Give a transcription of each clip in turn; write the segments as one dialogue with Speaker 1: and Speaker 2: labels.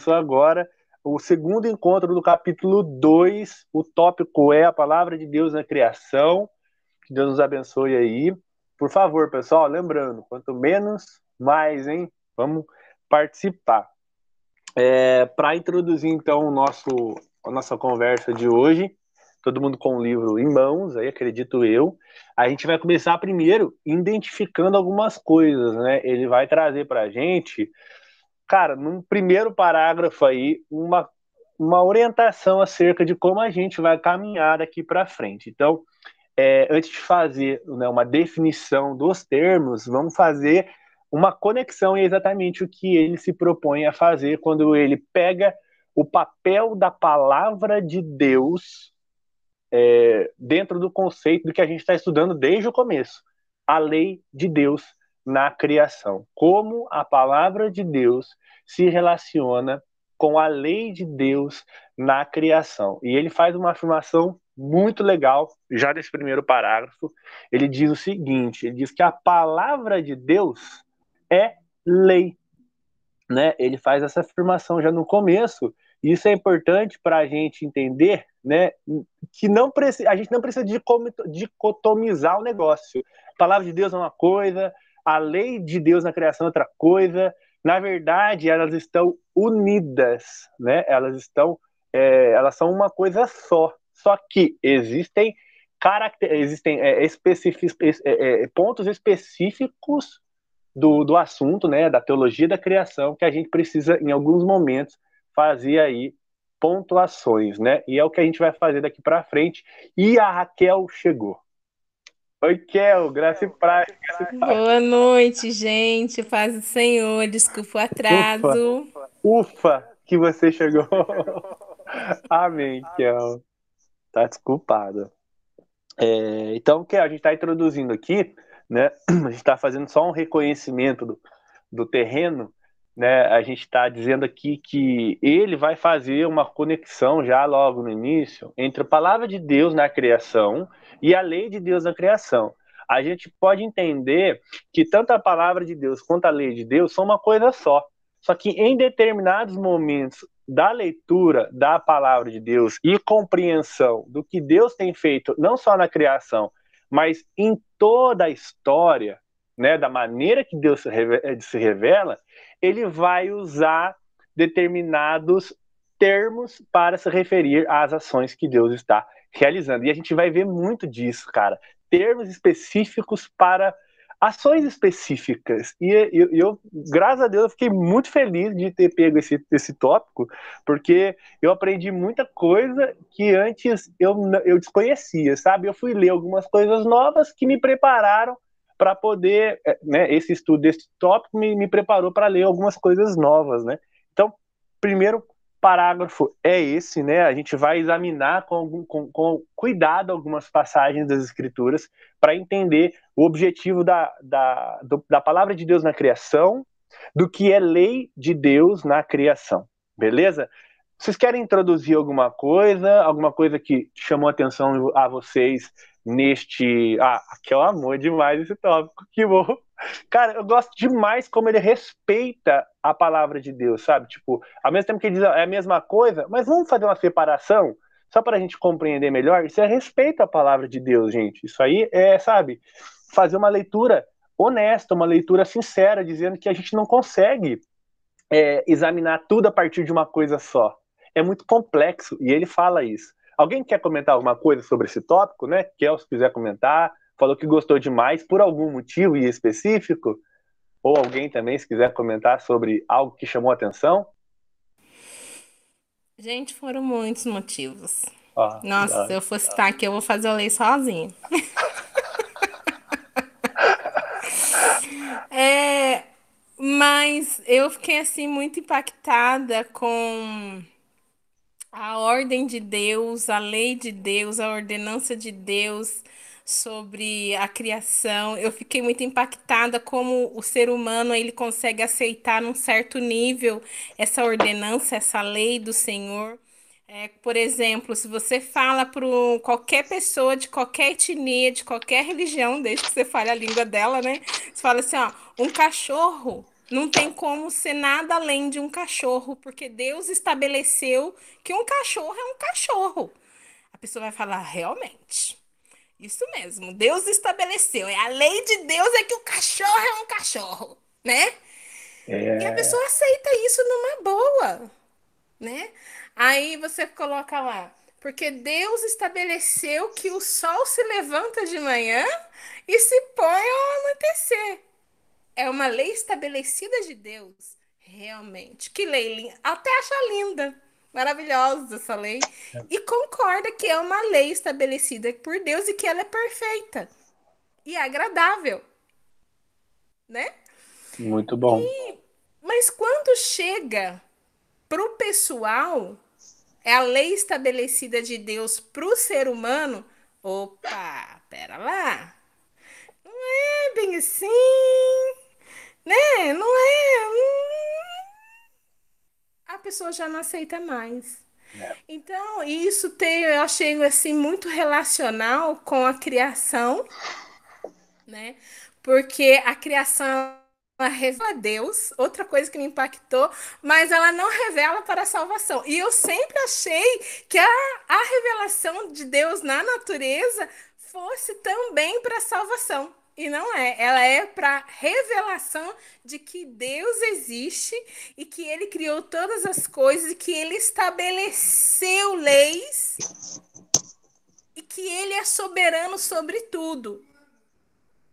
Speaker 1: começou agora o segundo encontro do capítulo 2. O tópico é a palavra de Deus na criação. Que Deus nos abençoe aí. Por favor, pessoal, lembrando, quanto menos, mais, hein? Vamos participar. É, Para introduzir, então, o nosso, a nossa conversa de hoje, todo mundo com o livro em mãos, aí acredito eu. A gente vai começar primeiro identificando algumas coisas, né? Ele vai trazer para a gente cara, num primeiro parágrafo aí, uma, uma orientação acerca de como a gente vai caminhar daqui para frente. Então, é, antes de fazer né, uma definição dos termos, vamos fazer uma conexão e exatamente o que ele se propõe a fazer quando ele pega o papel da palavra de Deus é, dentro do conceito do que a gente está estudando desde o começo, a lei de Deus na criação. Como a palavra de Deus se relaciona com a lei de Deus na criação. E ele faz uma afirmação muito legal, já nesse primeiro parágrafo. Ele diz o seguinte: ele diz que a palavra de Deus é lei. Né? Ele faz essa afirmação já no começo. Isso é importante para a gente entender né, que não a gente não precisa dicotomizar o negócio. A palavra de Deus é uma coisa, a lei de Deus na criação é outra coisa. Na verdade, elas estão unidas, né? Elas estão, é, elas são uma coisa só. Só que existem caracter, existem é, é, é, pontos específicos do, do assunto, né? Da teologia da criação que a gente precisa, em alguns momentos, fazer aí pontuações, né? E é o que a gente vai fazer daqui para frente. E a Raquel chegou. Oi, Kel, graça e paz.
Speaker 2: Boa noite, gente. Paz do Senhor. Desculpa o atraso.
Speaker 1: Ufa, ufa que você chegou. Amém, Kel. Tá desculpada. É, então, Kel, a gente está introduzindo aqui, né? A gente está fazendo só um reconhecimento do, do terreno, né? A gente está dizendo aqui que ele vai fazer uma conexão já logo no início entre a palavra de Deus na criação e a lei de Deus na criação. A gente pode entender que tanto a palavra de Deus quanto a lei de Deus são uma coisa só. Só que em determinados momentos da leitura da palavra de Deus e compreensão do que Deus tem feito, não só na criação, mas em toda a história, né, da maneira que Deus se revela, ele vai usar determinados termos para se referir às ações que Deus está realizando. E a gente vai ver muito disso, cara. Termos específicos para ações específicas. E eu, eu, graças a Deus, eu fiquei muito feliz de ter pego esse, esse tópico, porque eu aprendi muita coisa que antes eu, eu desconhecia, sabe? Eu fui ler algumas coisas novas que me prepararam para poder, é, né, esse estudo desse tópico me, me preparou para ler algumas coisas novas, né? Então, primeiro parágrafo é esse, né? A gente vai examinar com, com, com cuidado algumas passagens das Escrituras para entender o objetivo da, da, do, da palavra de Deus na criação, do que é lei de Deus na criação, beleza? Vocês querem introduzir alguma coisa, alguma coisa que chamou atenção a vocês neste. Ah, que é o amor demais esse tópico, que bom. Cara, eu gosto demais como ele respeita a palavra de Deus, sabe? Tipo, ao mesmo tempo que ele diz é a mesma coisa, mas vamos fazer uma separação só para a gente compreender melhor. Isso é respeito à palavra de Deus, gente. Isso aí é, sabe, fazer uma leitura honesta, uma leitura sincera, dizendo que a gente não consegue é, examinar tudo a partir de uma coisa só. É muito complexo e ele fala isso. Alguém quer comentar alguma coisa sobre esse tópico, né? Quer, se quiser comentar, falou que gostou demais por algum motivo específico? Ou alguém também, se quiser comentar sobre algo que chamou a atenção?
Speaker 2: Gente, foram muitos motivos. Ah, Nossa, se eu fosse estar aqui, eu vou fazer a lei sozinho. é, mas eu fiquei assim muito impactada com a ordem de Deus, a lei de Deus, a ordenança de Deus sobre a criação. Eu fiquei muito impactada como o ser humano ele consegue aceitar num certo nível essa ordenança, essa lei do Senhor. É, por exemplo, se você fala para qualquer pessoa de qualquer etnia, de qualquer religião, desde que você fale a língua dela, né? Você fala assim, ó, um cachorro não tem como ser nada além de um cachorro, porque Deus estabeleceu que um cachorro é um cachorro. A pessoa vai falar, realmente. Isso mesmo, Deus estabeleceu. É a lei de Deus é que o cachorro é um cachorro, né? É... E a pessoa aceita isso numa boa, né? Aí você coloca lá, porque Deus estabeleceu que o sol se levanta de manhã e se põe ao anoitecer. É uma lei estabelecida de Deus, realmente. Que lei linda. Até acha linda, maravilhosa essa lei. E concorda que é uma lei estabelecida por Deus e que ela é perfeita e agradável. Né?
Speaker 1: Muito bom.
Speaker 2: E, mas quando chega para o pessoal, é a lei estabelecida de Deus para o ser humano. Opa, pera lá. Não é bem assim, né? Não é. Hum... A pessoa já não aceita mais. É. Então, isso tem, eu achei assim muito relacional com a criação, né? Porque a criação ela revela Deus, outra coisa que me impactou, mas ela não revela para a salvação. E eu sempre achei que a, a revelação de Deus na natureza fosse também para a salvação. E não é. Ela é para revelação de que Deus existe e que ele criou todas as coisas e que ele estabeleceu leis e que ele é soberano sobre tudo.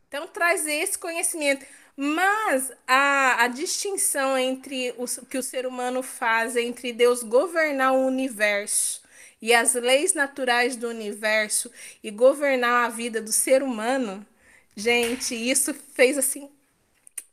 Speaker 2: Então traz esse conhecimento. Mas a, a distinção entre o que o ser humano faz entre Deus governar o universo e as leis naturais do universo e governar a vida do ser humano, gente, isso fez assim.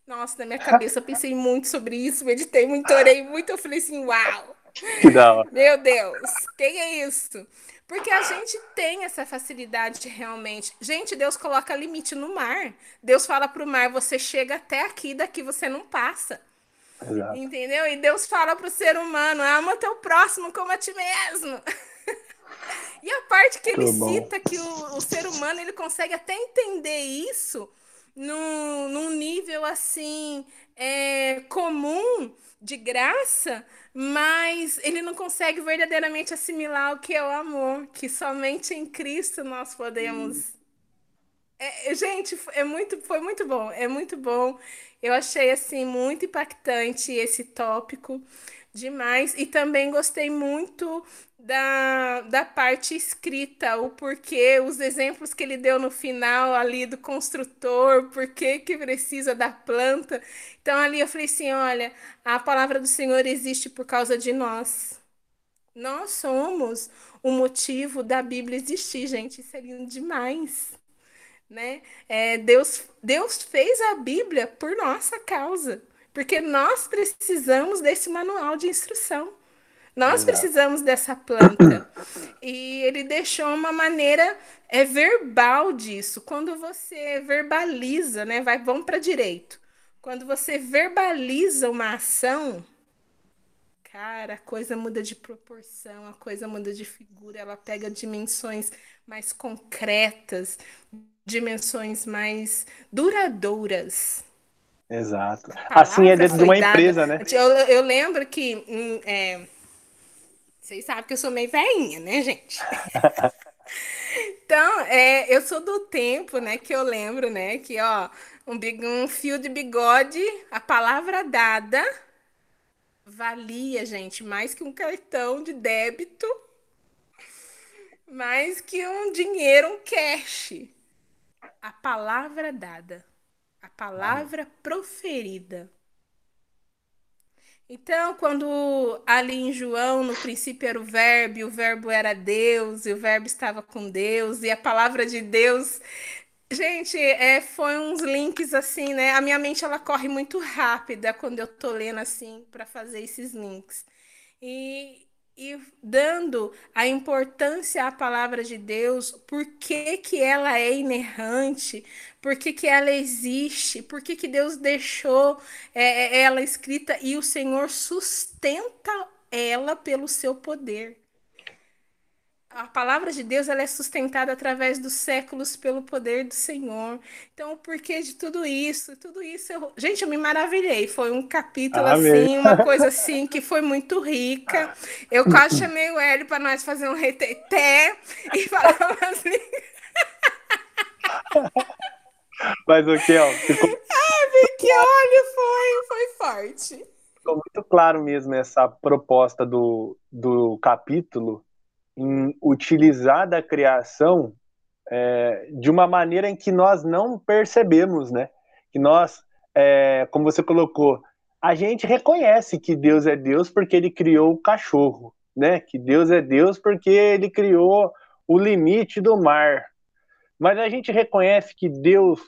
Speaker 2: Nossa, na minha cabeça eu pensei muito sobre isso, meditei muito, orei muito, eu falei assim, uau!
Speaker 1: Que da hora.
Speaker 2: Meu Deus, quem é isso? Porque a gente tem essa facilidade realmente. Gente, Deus coloca limite no mar. Deus fala para o mar: você chega até aqui, daqui você não passa. Exato. Entendeu? E Deus fala para o ser humano: ama teu próximo como a ti mesmo. e a parte que ele cita que o, o ser humano ele consegue até entender isso num, num nível assim é, comum de graça, mas ele não consegue verdadeiramente assimilar o que é o amor, que somente em Cristo nós podemos. É, gente, é muito, foi muito bom, é muito bom. Eu achei assim muito impactante esse tópico demais e também gostei muito da, da parte escrita, o porquê, os exemplos que ele deu no final ali do construtor, por que que precisa da planta. Então ali eu falei assim, olha, a palavra do Senhor existe por causa de nós. Nós somos o motivo da Bíblia existir, gente, isso é lindo demais. Né? É, Deus, Deus fez a Bíblia por nossa causa, porque nós precisamos desse manual de instrução. Nós Exato. precisamos dessa planta. E ele deixou uma maneira é verbal disso. Quando você verbaliza, né? Vai, vamos para direito. Quando você verbaliza uma ação, cara, a coisa muda de proporção, a coisa muda de figura, ela pega dimensões mais concretas, dimensões mais duradouras.
Speaker 1: Exato. Assim é dentro de uma empresa, né?
Speaker 2: Eu, eu lembro que é, vocês sabem que eu sou meio veinha, né, gente? então, é, eu sou do tempo, né, que eu lembro, né, que, ó, um, um fio de bigode, a palavra dada valia, gente, mais que um cartão de débito, mais que um dinheiro, um cash. A palavra dada, a palavra proferida. Então, quando ali em João, no princípio era o Verbo, e o Verbo era Deus, e o Verbo estava com Deus, e a palavra de Deus. Gente, é, foi uns links assim, né? A minha mente ela corre muito rápida quando eu tô lendo assim para fazer esses links. E, e dando a importância à palavra de Deus, por que, que ela é inerrante, por que, que ela existe, por que, que Deus deixou é, é, ela escrita e o Senhor sustenta ela pelo seu poder. a palavra de Deus ela é sustentada através dos séculos pelo poder do Senhor. Então, o porquê de tudo isso? Tudo isso, eu... gente, eu me maravilhei. Foi um capítulo Amém. assim, uma coisa assim que foi muito rica. Eu quase chamei o Hélio para nós fazer um reteté e falava assim.
Speaker 1: Mas o que, ó? Ficou...
Speaker 2: Ah, que olha, foi, foi forte.
Speaker 1: Ficou muito claro mesmo essa proposta do, do capítulo em utilizar da criação é, de uma maneira em que nós não percebemos, né? Que nós, é, como você colocou, a gente reconhece que Deus é Deus porque ele criou o cachorro, né? Que Deus é Deus porque ele criou o limite do mar. Mas a gente reconhece que Deus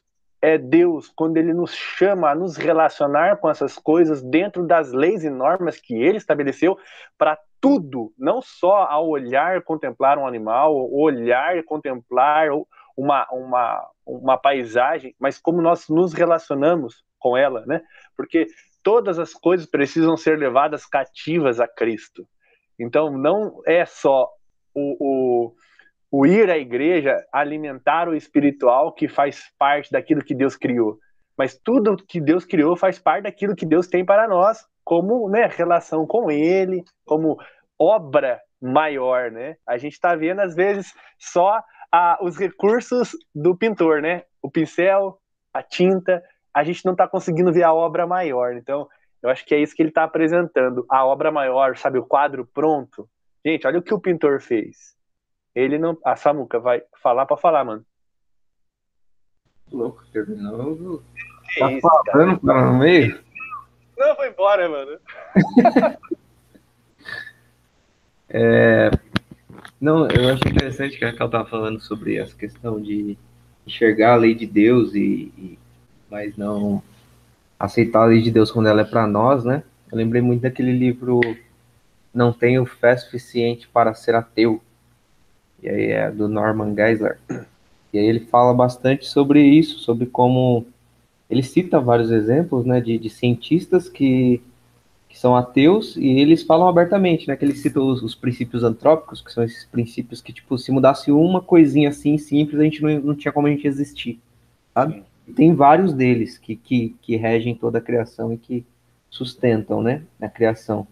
Speaker 1: é Deus quando ele nos chama a nos relacionar com essas coisas dentro das leis e normas que ele estabeleceu para tudo, não só ao olhar contemplar um animal, olhar e contemplar uma, uma, uma paisagem, mas como nós nos relacionamos com ela, né? Porque todas as coisas precisam ser levadas cativas a Cristo. Então, não é só o, o, o ir à igreja alimentar o espiritual que faz parte daquilo que Deus criou. Mas tudo que Deus criou faz parte daquilo que Deus tem para nós, como né, relação com Ele, como obra maior, né? A gente está vendo às vezes só a, os recursos do pintor, né? O pincel, a tinta, a gente não está conseguindo ver a obra maior. Então, eu acho que é isso que ele está apresentando, a obra maior, sabe, o quadro pronto. Gente, olha o que o pintor fez. Ele não, a Samuca vai falar para falar, mano.
Speaker 3: Louco, terminou. Tá isso, falando para no meio?
Speaker 1: Não, foi embora, mano.
Speaker 3: É, não, eu acho interessante que a Raquel estava falando sobre essa questão de enxergar a lei de Deus e, e mas não aceitar a lei de Deus quando ela é para nós, né? Eu lembrei muito daquele livro Não Tenho Fé Suficiente para Ser Ateu, e aí é do Norman Geisler. E aí ele fala bastante sobre isso, sobre como ele cita vários exemplos, né, de, de cientistas que que são ateus, e eles falam abertamente, né? Que eles citam os, os, princípios antrópicos, que são esses princípios que, tipo, se mudasse uma coisinha assim simples, a gente não, não tinha como a gente existir, sabe? tem vários deles que, que, que regem toda a criação e que sustentam, né, a criação.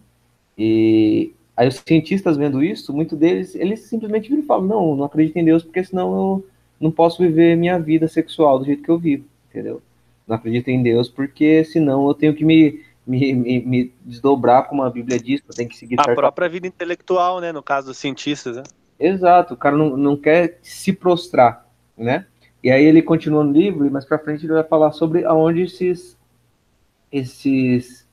Speaker 3: E aí os cientistas vendo isso, muitos deles, eles simplesmente viram e falam, não, não acredito em Deus, porque senão eu não posso viver minha vida sexual do jeito que eu vivo, entendeu? Não acredito em Deus porque senão eu tenho que me me, me, me desdobrar como a Bíblia diz, eu tenho que seguir.
Speaker 1: A própria vida intelectual, né? No caso dos cientistas, né?
Speaker 3: Exato, o cara não, não quer se prostrar, né? E aí ele continua no livro, mas para frente ele vai falar sobre aonde esses, esses,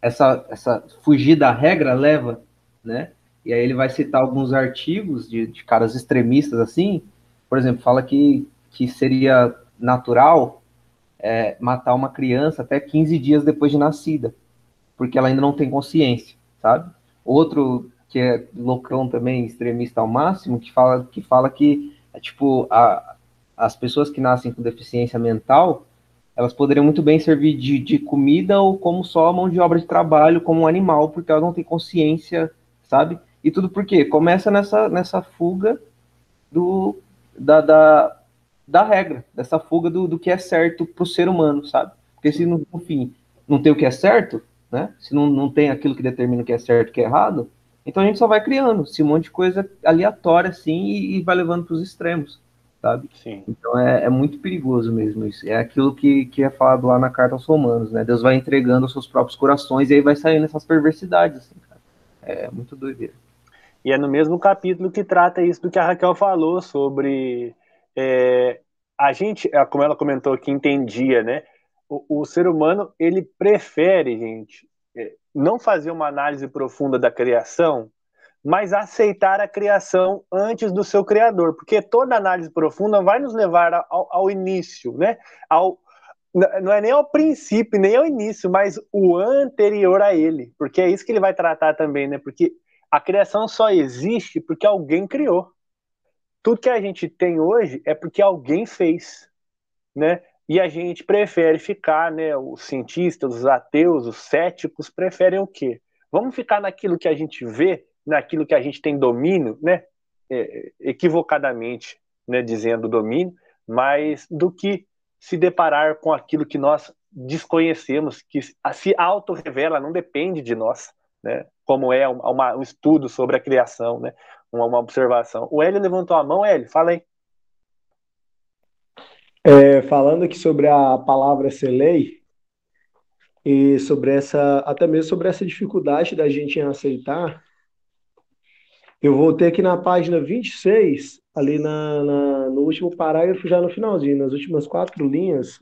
Speaker 3: essa, essa fugir da regra leva, né? E aí ele vai citar alguns artigos de, de caras extremistas assim, por exemplo, fala que, que seria natural é, matar uma criança até 15 dias depois de nascida, porque ela ainda não tem consciência, sabe? Outro que é loucão também, extremista ao máximo, que fala que, fala que é, tipo, a, as pessoas que nascem com deficiência mental, elas poderiam muito bem servir de, de comida ou como só mão de obra de trabalho, como um animal, porque elas não têm consciência, sabe? E tudo por quê? Começa nessa, nessa fuga do, da, da, da regra, dessa fuga do, do que é certo para o ser humano, sabe? Porque se no, no, fim não tem o que é certo, né? Se não, não tem aquilo que determina o que é certo e o que é errado, então a gente só vai criando se um monte de coisa aleatória assim e, e vai levando para os extremos, sabe?
Speaker 1: Sim.
Speaker 3: Então é, é, muito perigoso mesmo isso. É aquilo que, que é falado lá na carta aos Romanos, né? Deus vai entregando os seus próprios corações e aí vai saindo essas perversidades, assim. É muito doideira.
Speaker 1: E é no mesmo capítulo que trata isso do que a Raquel falou sobre é, a gente, é, como ela comentou que entendia, né? O, o ser humano ele prefere, gente, é, não fazer uma análise profunda da criação, mas aceitar a criação antes do seu criador, porque toda análise profunda vai nos levar ao, ao início, né? Ao, não é nem ao princípio, nem ao início, mas o anterior a ele, porque é isso que ele vai tratar também, né? Porque a criação só existe porque alguém criou tudo que a gente tem hoje é porque alguém fez, né? E a gente prefere ficar, né? Os cientistas, os ateus, os céticos preferem o quê? Vamos ficar naquilo que a gente vê, naquilo que a gente tem domínio, né? é, equivocadamente né, dizendo domínio, mas do que se deparar com aquilo que nós desconhecemos, que se auto-revela, não depende de nós, né? como é uma, um estudo sobre a criação, né? uma, uma observação. O Hélio levantou a mão, Hélio, fala aí.
Speaker 4: É, falando aqui sobre a palavra ser lei, e sobre essa, até mesmo sobre essa dificuldade da gente em aceitar, eu voltei aqui na página 26, ali na, na, no último parágrafo, já no finalzinho, nas últimas quatro linhas,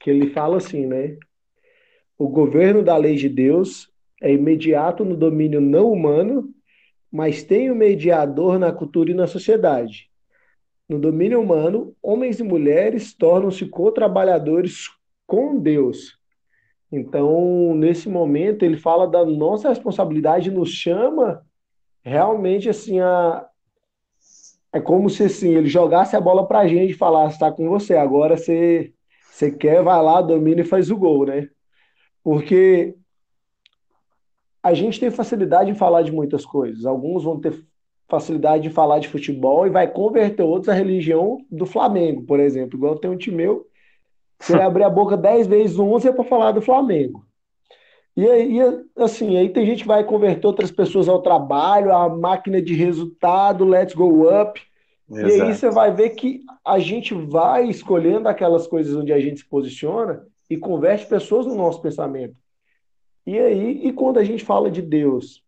Speaker 4: que ele fala assim, né? O governo da lei de Deus é imediato no domínio não humano, mas tem o um mediador na cultura e na sociedade. No domínio humano, homens e mulheres tornam-se co-trabalhadores com Deus. Então, nesse momento, ele fala da nossa responsabilidade, nos chama realmente assim a é como se assim, ele jogasse a bola pra gente e falasse, está com você, agora você você quer, vai lá, domina e faz o gol, né? Porque a gente tem facilidade em falar de muitas coisas. Alguns vão ter facilidade de falar de futebol e vai converter outros à religião do Flamengo, por exemplo. Igual tem um time meu, ele abrir a boca dez vezes, onze é para falar do Flamengo. E aí, assim, aí tem gente que vai converter outras pessoas ao trabalho, à máquina de resultado, let's go up. Exato. E aí você vai ver que a gente vai escolhendo aquelas coisas onde a gente se posiciona e converte pessoas no nosso pensamento. E aí, e quando a gente fala de Deus,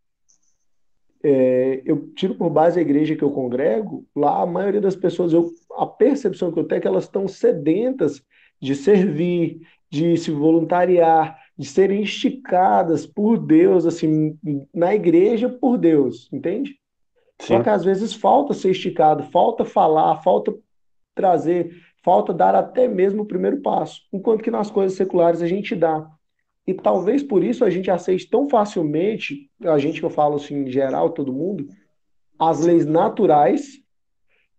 Speaker 4: é, eu tiro por base a igreja que eu congrego, lá a maioria das pessoas, eu, a percepção que eu tenho é que elas estão sedentas de servir, de se voluntariar, de serem esticadas por Deus, assim, na igreja por Deus, entende? Sim. Só que às vezes falta ser esticado, falta falar, falta trazer, falta dar até mesmo o primeiro passo, enquanto que nas coisas seculares a gente dá. E talvez por isso a gente aceite tão facilmente, a gente que eu falo assim em geral, todo mundo, as leis naturais,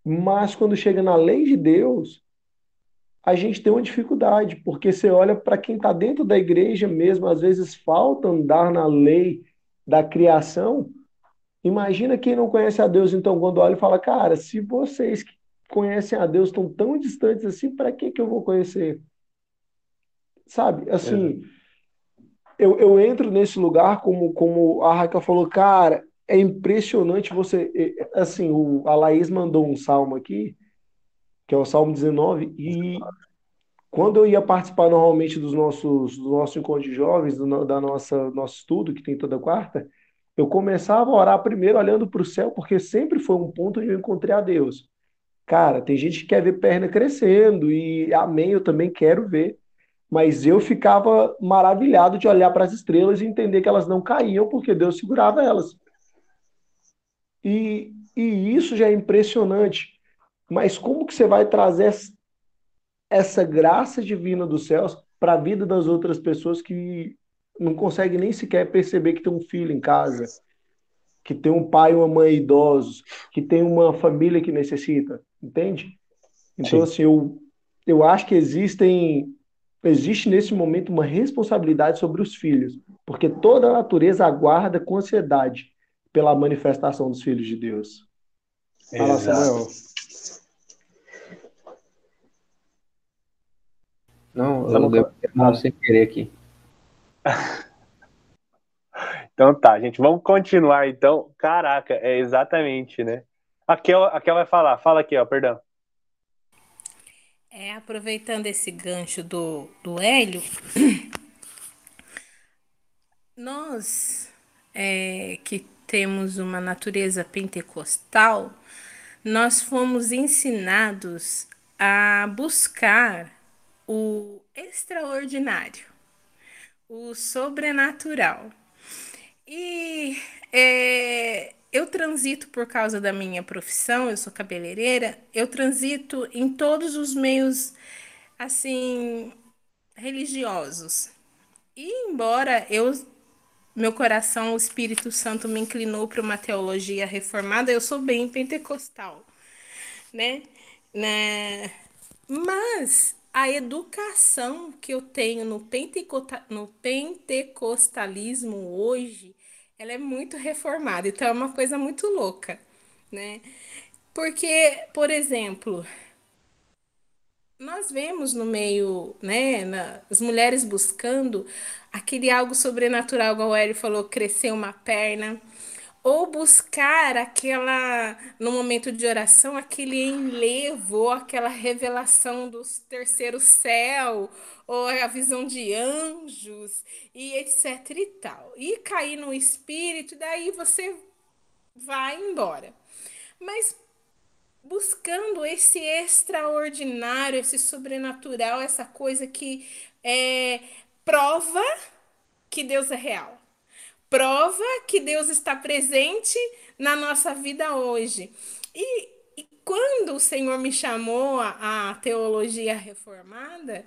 Speaker 4: mas quando chega na lei de Deus, a gente tem uma dificuldade, porque você olha para quem está dentro da igreja mesmo, às vezes falta andar na lei da criação. Imagina quem não conhece a Deus, então, quando olha e fala, cara, se vocês que conhecem a Deus estão tão distantes assim, para que, que eu vou conhecer? Sabe, assim, é eu, eu entro nesse lugar como, como a Raquel falou, cara, é impressionante você. Assim, o, a Laís mandou um salmo aqui, que é o Salmo 19, e quando eu ia participar normalmente dos nossos do nosso encontro de jovens, do, da nossa nosso estudo, que tem toda quarta, eu começava a orar primeiro olhando para o céu, porque sempre foi um ponto onde eu encontrei a Deus. Cara, tem gente que quer ver perna crescendo, e amém, eu também quero ver mas eu ficava maravilhado de olhar para as estrelas e entender que elas não caíam porque Deus segurava elas. E, e isso já é impressionante. Mas como que você vai trazer essa graça divina dos céus para a vida das outras pessoas que não conseguem nem sequer perceber que tem um filho em casa, que tem um pai e uma mãe idosos, que tem uma família que necessita, entende? Então, Sim. assim, eu, eu acho que existem existe nesse momento uma responsabilidade sobre os filhos, porque toda a natureza aguarda com ansiedade pela manifestação dos filhos de Deus. Fala,
Speaker 3: Não, eu devo ter sem querer aqui.
Speaker 1: Então tá, gente, vamos continuar então. Caraca, é exatamente, né? Aqui, aqui vai falar, fala aqui, ó, perdão.
Speaker 2: É, aproveitando esse gancho do, do Hélio, nós é, que temos uma natureza pentecostal, nós fomos ensinados a buscar o extraordinário, o sobrenatural. E é, eu transito por causa da minha profissão, eu sou cabeleireira, eu transito em todos os meios assim religiosos. E embora eu meu coração, o Espírito Santo me inclinou para uma teologia reformada, eu sou bem pentecostal, né? né? Mas a educação que eu tenho no, no pentecostalismo hoje ela é muito reformada, então é uma coisa muito louca, né? Porque, por exemplo, nós vemos no meio, né, na, as mulheres buscando aquele algo sobrenatural, igual o Hélio falou, crescer uma perna, ou buscar aquela, no momento de oração, aquele enlevo, ou aquela revelação do terceiro céu, ou a visão de anjos, e etc e tal. E cair no espírito, daí você vai embora. Mas buscando esse extraordinário, esse sobrenatural, essa coisa que é, prova que Deus é real. Prova que Deus está presente na nossa vida hoje. E, e quando o Senhor me chamou à teologia reformada,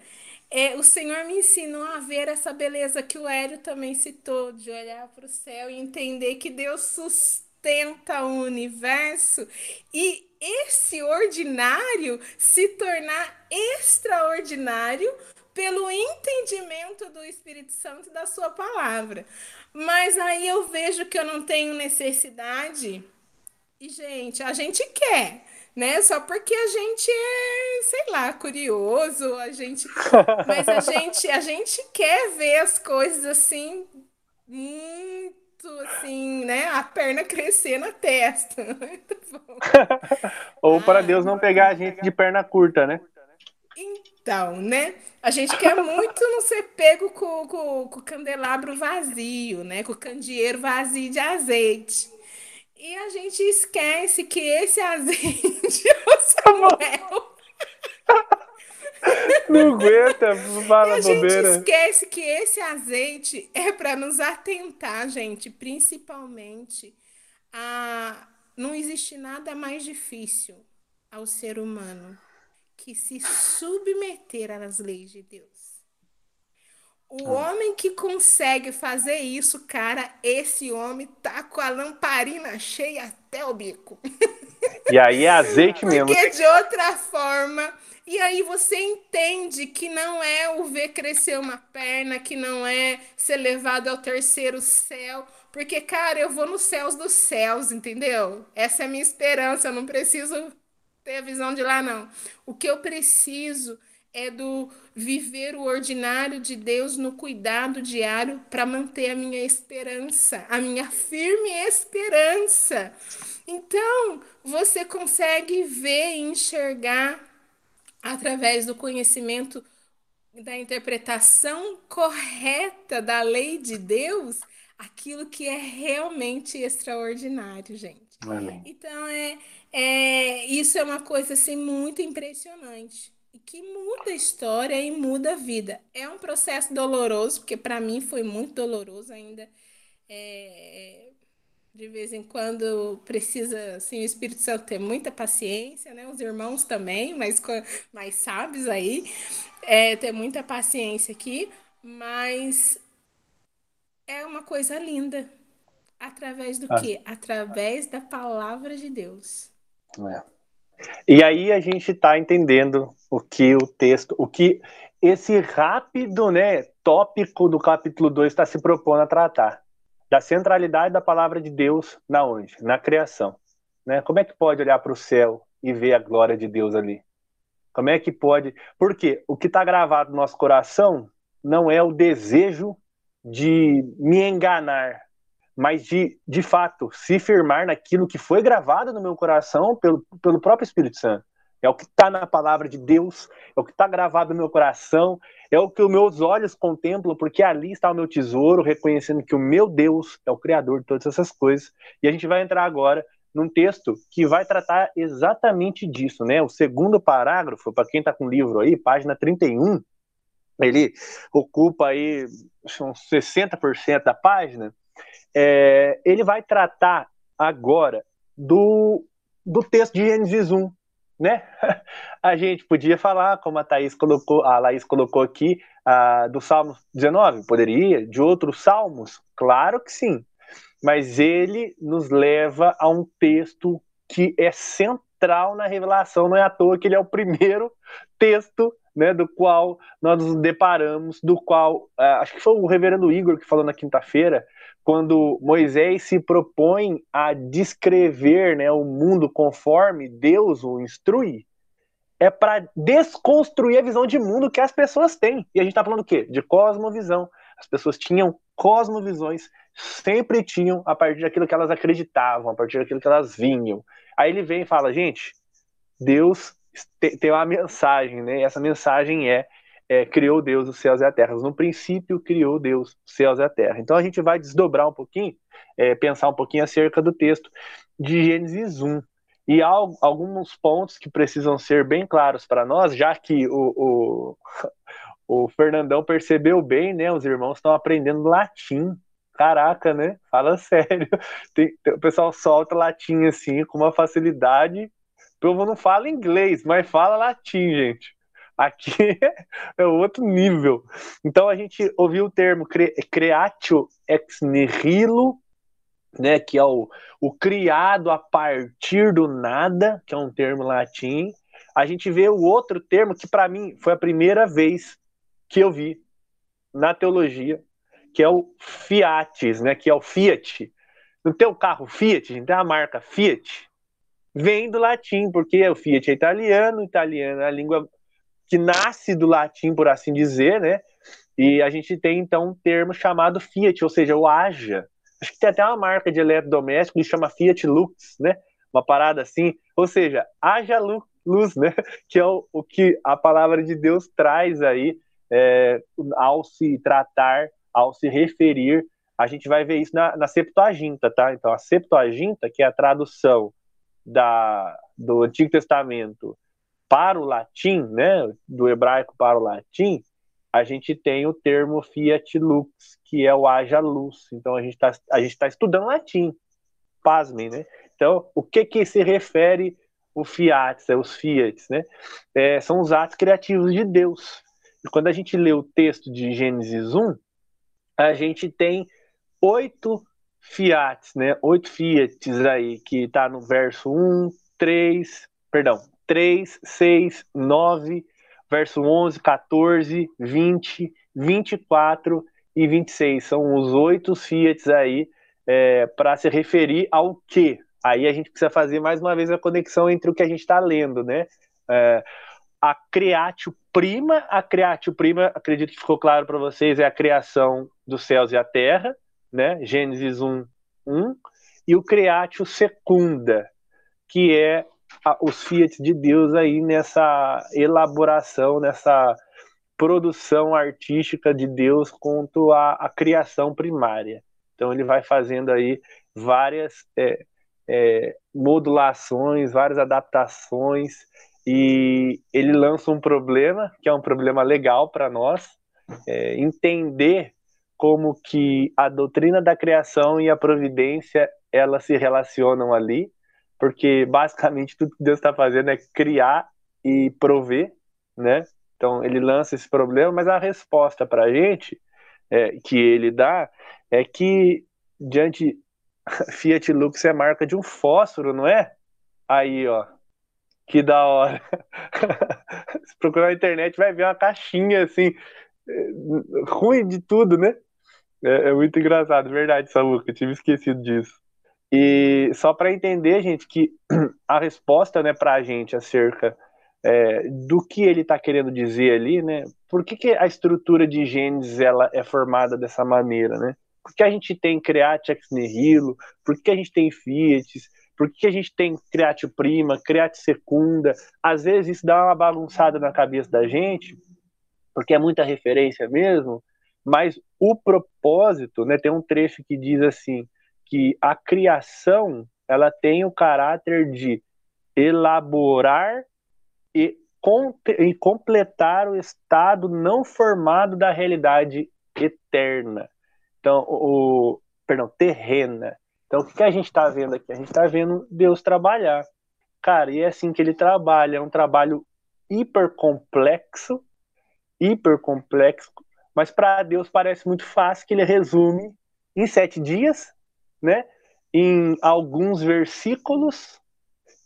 Speaker 2: é, o Senhor me ensinou a ver essa beleza que o Hélio também citou, de olhar para o céu e entender que Deus sustenta o universo e esse ordinário se tornar extraordinário pelo entendimento do Espírito Santo da sua palavra. Mas aí eu vejo que eu não tenho necessidade. E, gente, a gente quer, né? Só porque a gente é, sei lá, curioso, a gente. Mas a gente, a gente quer ver as coisas assim muito assim, né? A perna crescer na testa.
Speaker 1: Ou para Deus não pegar a gente de perna curta, né?
Speaker 2: Então, né? A gente quer muito não ser pego com, com, com o candelabro vazio, né? Com o candeeiro vazio de azeite. E a gente esquece que esse azeite é o Samuel.
Speaker 1: Não aguenta, fala
Speaker 2: a
Speaker 1: bobeira.
Speaker 2: gente esquece que esse azeite é para nos atentar, gente, principalmente a não existe nada mais difícil ao ser humano que se submeter às leis de Deus. O ah. homem que consegue fazer isso, cara, esse homem tá com a lamparina cheia até o bico.
Speaker 1: E aí é azeite mesmo.
Speaker 2: Porque de outra forma, e aí você entende que não é o ver crescer uma perna, que não é ser levado ao terceiro céu, porque cara, eu vou nos céus dos céus, entendeu? Essa é a minha esperança, eu não preciso ter a visão de lá não. O que eu preciso é do viver o ordinário de Deus no cuidado diário para manter a minha esperança, a minha firme esperança. Então, você consegue ver e enxergar através do conhecimento da interpretação correta da lei de Deus aquilo que é realmente extraordinário, gente. Amém. Então é, é isso é uma coisa assim muito impressionante e que muda a história e muda a vida. É um processo doloroso porque para mim foi muito doloroso ainda. É, de vez em quando precisa, assim, o Espírito Santo ter muita paciência, né? Os irmãos também, mas mais sábios aí, é, ter muita paciência aqui, mas é uma coisa linda. Através do ah. quê? Através da palavra de Deus.
Speaker 1: É. E aí a gente está entendendo o que o texto, o que esse rápido né, tópico do capítulo 2 está se propondo a tratar da centralidade da palavra de Deus na onde? Na criação. Né? Como é que pode olhar para o céu e ver a glória de Deus ali? Como é que pode? Porque o que está gravado no nosso coração não é o desejo de me enganar, mas de, de fato, se firmar naquilo que foi gravado no meu coração pelo, pelo próprio Espírito Santo. É o que está na palavra de Deus, é o que está gravado no meu coração, é o que os meus olhos contemplam, porque ali está o meu tesouro, reconhecendo que o meu Deus é o Criador de todas essas coisas. E a gente vai entrar agora num texto que vai tratar exatamente disso, né? O segundo parágrafo, para quem está com o livro aí, página 31, ele ocupa aí uns 60% da página, é, ele vai tratar agora do, do texto de Gênesis 1, né? A gente podia falar, como a Thaís colocou, a Laís colocou aqui, do Salmo 19, poderia, de outros salmos? Claro que sim. Mas ele nos leva a um texto que é central na revelação, não é à toa que ele é o primeiro texto né, do qual nós nos deparamos, do qual, uh, acho que foi o reverendo Igor que falou na quinta-feira, quando Moisés se propõe a descrever né, o mundo conforme Deus o instrui, é para desconstruir a visão de mundo que as pessoas têm. E a gente está falando o quê? De cosmovisão. As pessoas tinham cosmovisões, sempre tinham a partir daquilo que elas acreditavam, a partir daquilo que elas vinham. Aí ele vem e fala, gente, Deus tem uma mensagem, né? E essa mensagem é, é, criou Deus os céus e a terra. No princípio criou Deus os céus e a terra. Então a gente vai desdobrar um pouquinho, é, pensar um pouquinho acerca do texto de Gênesis 1. E há alguns pontos que precisam ser bem claros para nós, já que o, o, o Fernandão percebeu bem, né? Os irmãos estão aprendendo latim. Caraca, né? Fala sério. Tem, tem, o pessoal solta latim assim com uma facilidade. O povo não fala inglês, mas fala latim, gente. Aqui é outro nível. Então a gente ouviu o termo creatio ex nihilo né, que é o, o criado a partir do nada, que é um termo latim. A gente vê o outro termo que para mim foi a primeira vez que eu vi na teologia, que é o fiatis, né, que é o Fiat. Não tem o carro Fiat, gente, tem a marca Fiat. Vem do latim, porque o Fiat é italiano, italiano é a língua que nasce do latim, por assim dizer, né? E a gente tem então um termo chamado Fiat, ou seja, o haja, Acho que tem até uma marca de eletrodoméstico que chama Fiat Lux, né? Uma parada assim. Ou seja, haja luz, né? Que é o, o que a palavra de Deus traz aí é, ao se tratar, ao se referir. A gente vai ver isso na, na Septuaginta, tá? Então, a Septuaginta, que é a tradução da, do Antigo Testamento para o latim, né? Do hebraico para o latim, a gente tem o termo fiat lux, que é o haja luz. Então a gente está tá estudando latim, pasmem, né? Então, o que que se refere o fiat, é, os fiats, né? É, são os atos criativos de Deus. E quando a gente lê o texto de Gênesis 1, a gente tem oito fiats, né? Oito fiats aí, que está no verso 1, 3, perdão, 3, 6, 9, verso 11, 14, 20, 24 e 26. São os oito fiats aí é, para se referir ao que. Aí a gente precisa fazer mais uma vez a conexão entre o que a gente está lendo, né? É, a creatio prima, a creatio prima, acredito que ficou claro para vocês, é a criação dos céus e a terra, né? Gênesis 1, 1. E o creatio secunda, que é os fiat de Deus aí nessa elaboração, nessa produção artística de Deus quanto à, à criação primária. Então ele vai fazendo aí várias é, é, modulações, várias adaptações e ele lança um problema que é um problema legal para nós é, entender como que a doutrina da criação e a providência elas se relacionam ali porque basicamente tudo que Deus está fazendo é criar e prover, né? Então ele lança esse problema, mas a resposta para a gente é, que ele dá é que diante Fiat Lux é marca de um fósforo, não é? Aí, ó, que da hora. Se procurar na internet vai ver uma caixinha assim, ruim de tudo, né? É, é muito engraçado, verdade, Samuca, eu tive esquecido disso. E só para entender, gente, que a resposta né, para a gente acerca é, do que ele está querendo dizer ali, né? Por que, que a estrutura de Gênesis ela é formada dessa maneira, né? Por que a gente tem Create ex nihilo? Por que a gente tem Fiat? Por que a gente tem Create prima, Create secunda? Às vezes isso dá uma bagunçada na cabeça da gente, porque é muita referência mesmo, mas o propósito, né? Tem um trecho que diz assim: que a criação ela tem o caráter de elaborar e, e completar o estado não formado da realidade eterna. Então, o, perdão, terrena. Então, o que, a gente está vendo aqui? A gente está vendo Deus trabalhar. Cara, e é assim que ele trabalha. É um trabalho hiper complexo, hiper complexo, mas para Deus parece muito fácil que ele resume em sete dias né, em alguns versículos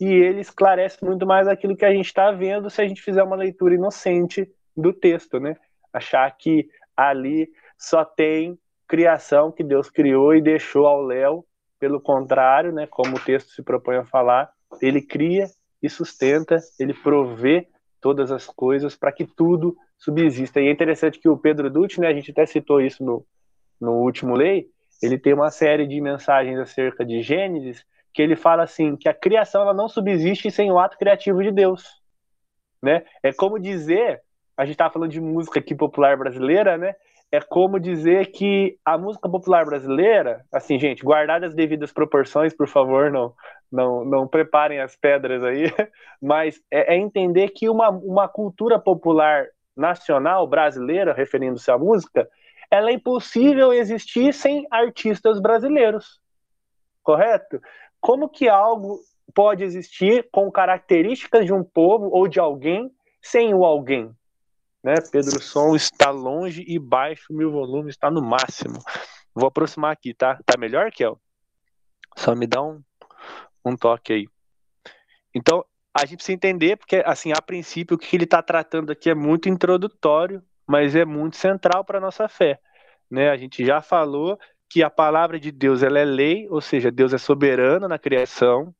Speaker 1: e ele esclarece muito mais aquilo que a gente está vendo se a gente fizer uma leitura inocente do texto, né? Achar que ali só tem criação que Deus criou e deixou ao léu. Pelo contrário, né, como o texto se propõe a falar, ele cria e sustenta, ele provê todas as coisas para que tudo subsista. E é interessante que o Pedro Dutti, né, a gente até citou isso no, no último lei, ele tem uma série de mensagens acerca de Gênesis, que ele fala assim, que a criação ela não subsiste sem o ato criativo de Deus. Né? É como dizer, a gente estava falando de música aqui popular brasileira, né? É como dizer que a música popular brasileira, assim, gente, guardadas as devidas proporções, por favor, não, não, não preparem as pedras aí, mas é, é entender que uma, uma cultura popular nacional brasileira, referindo-se à música, ela é impossível existir sem artistas brasileiros. Correto? Como que algo pode existir com características de um povo ou de alguém sem o alguém? Né? Pedro Som está longe e baixo, meu volume está no máximo. Vou aproximar aqui, tá? Tá melhor, Kel? Só me dá um, um toque aí. Então, a gente precisa entender, porque, assim, a princípio, o que ele está tratando aqui é muito introdutório, mas é muito central para a nossa fé. Né? A gente já falou que a palavra de Deus ela é lei, ou seja, Deus é soberano na criação,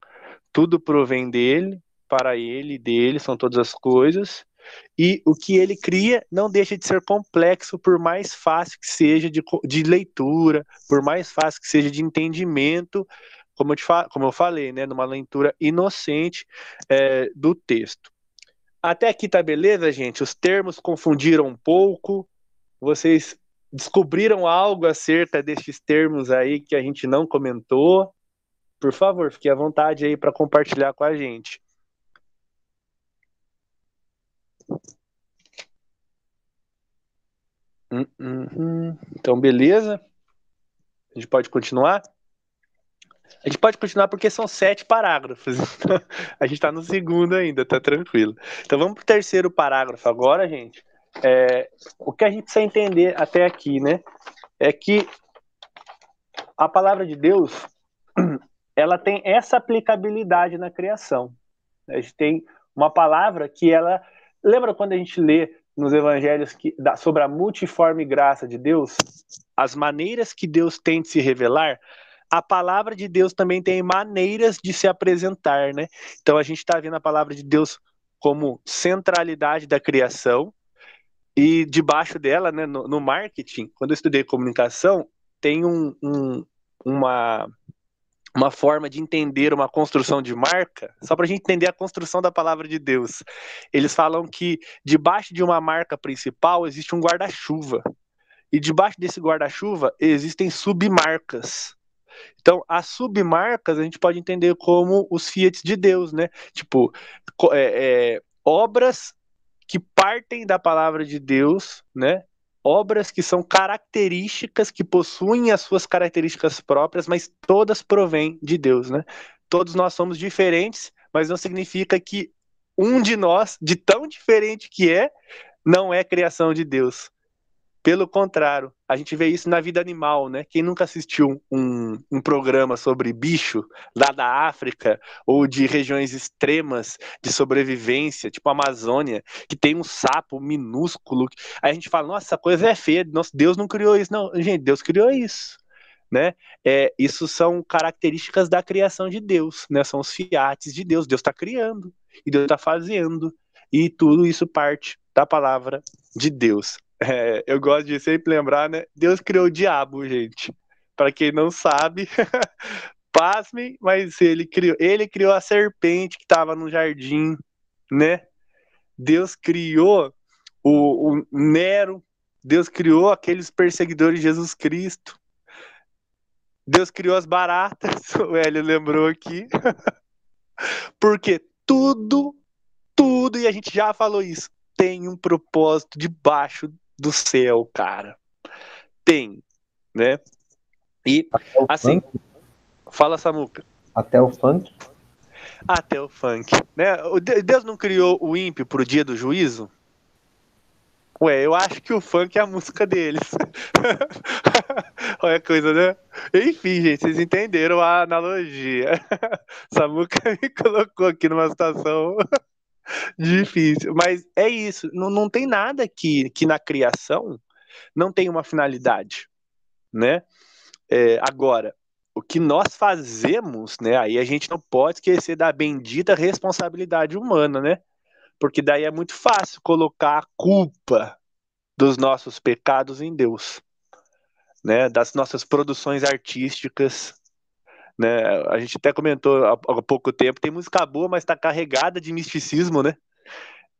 Speaker 1: tudo provém dele, para ele, dele são todas as coisas, e o que ele cria não deixa de ser complexo, por mais fácil que seja de, de leitura, por mais fácil que seja de entendimento, como eu, como eu falei, né, numa leitura inocente é, do texto. Até aqui tá beleza, gente? Os termos confundiram um pouco. Vocês descobriram algo acerca destes termos aí que a gente não comentou? Por favor, fique à vontade aí para compartilhar com a gente. Hum, hum, hum. Então, beleza. A gente pode continuar? A gente pode continuar porque são sete parágrafos. a gente está no segundo ainda, tá tranquilo. Então vamos para o terceiro parágrafo agora, gente. É, o que a gente precisa entender até aqui, né? É que a palavra de Deus ela tem essa aplicabilidade na criação. A gente tem uma palavra que ela. Lembra quando a gente lê nos evangelhos que, sobre a multiforme graça de Deus? As maneiras que Deus tem de se revelar? A palavra de Deus também tem maneiras de se apresentar, né? Então a gente está vendo a palavra de Deus como centralidade da criação e debaixo dela, né, no, no marketing, quando eu estudei comunicação, tem um, um, uma uma forma de entender uma construção de marca, só para a gente entender a construção da palavra de Deus. Eles falam que debaixo de uma marca principal existe um guarda-chuva. E debaixo desse guarda-chuva existem submarcas. Então, as submarcas a gente pode entender como os fiat de Deus, né? Tipo, é, é, obras que partem da palavra de Deus, né? Obras que são características, que possuem as suas características próprias, mas todas provêm de Deus, né? Todos nós somos diferentes, mas não significa que um de nós, de tão diferente que é, não é criação de Deus. Pelo contrário, a gente vê isso na vida animal, né? Quem nunca assistiu um, um programa sobre bicho lá da África ou de regiões extremas de sobrevivência, tipo a Amazônia, que tem um sapo minúsculo. Aí a gente fala, nossa, essa coisa é feia, nossa, Deus não criou isso. Não, gente, Deus criou isso. Né? É, isso são características da criação de Deus, né? São os fiates de Deus. Deus está criando e Deus está fazendo e tudo isso parte da palavra de Deus. É, eu gosto de sempre lembrar, né? Deus criou o diabo, gente. Para quem não sabe, pasmem, mas ele criou, ele criou a serpente que estava no jardim, né? Deus criou o, o Nero, Deus criou aqueles perseguidores de Jesus Cristo. Deus criou as baratas, o Hélio lembrou aqui. Porque tudo, tudo, e a gente já falou isso, tem um propósito debaixo do céu, cara. Tem, né? E assim, funk. fala Samuca.
Speaker 3: Até o funk.
Speaker 1: Até o funk, né? Deus não criou o ímpio pro dia do juízo? Ué, eu acho que o funk é a música deles. Olha a coisa, né? Enfim, gente, vocês entenderam a analogia. Samuca me colocou aqui numa situação Difícil, mas é isso. Não, não tem nada que, que na criação não tem uma finalidade. né? É, agora, o que nós fazemos, né? Aí a gente não pode esquecer da bendita responsabilidade humana, né? Porque daí é muito fácil colocar a culpa dos nossos pecados em Deus, né? Das nossas produções artísticas, né? A gente até comentou há, há pouco tempo, tem música boa, mas está carregada de misticismo, né?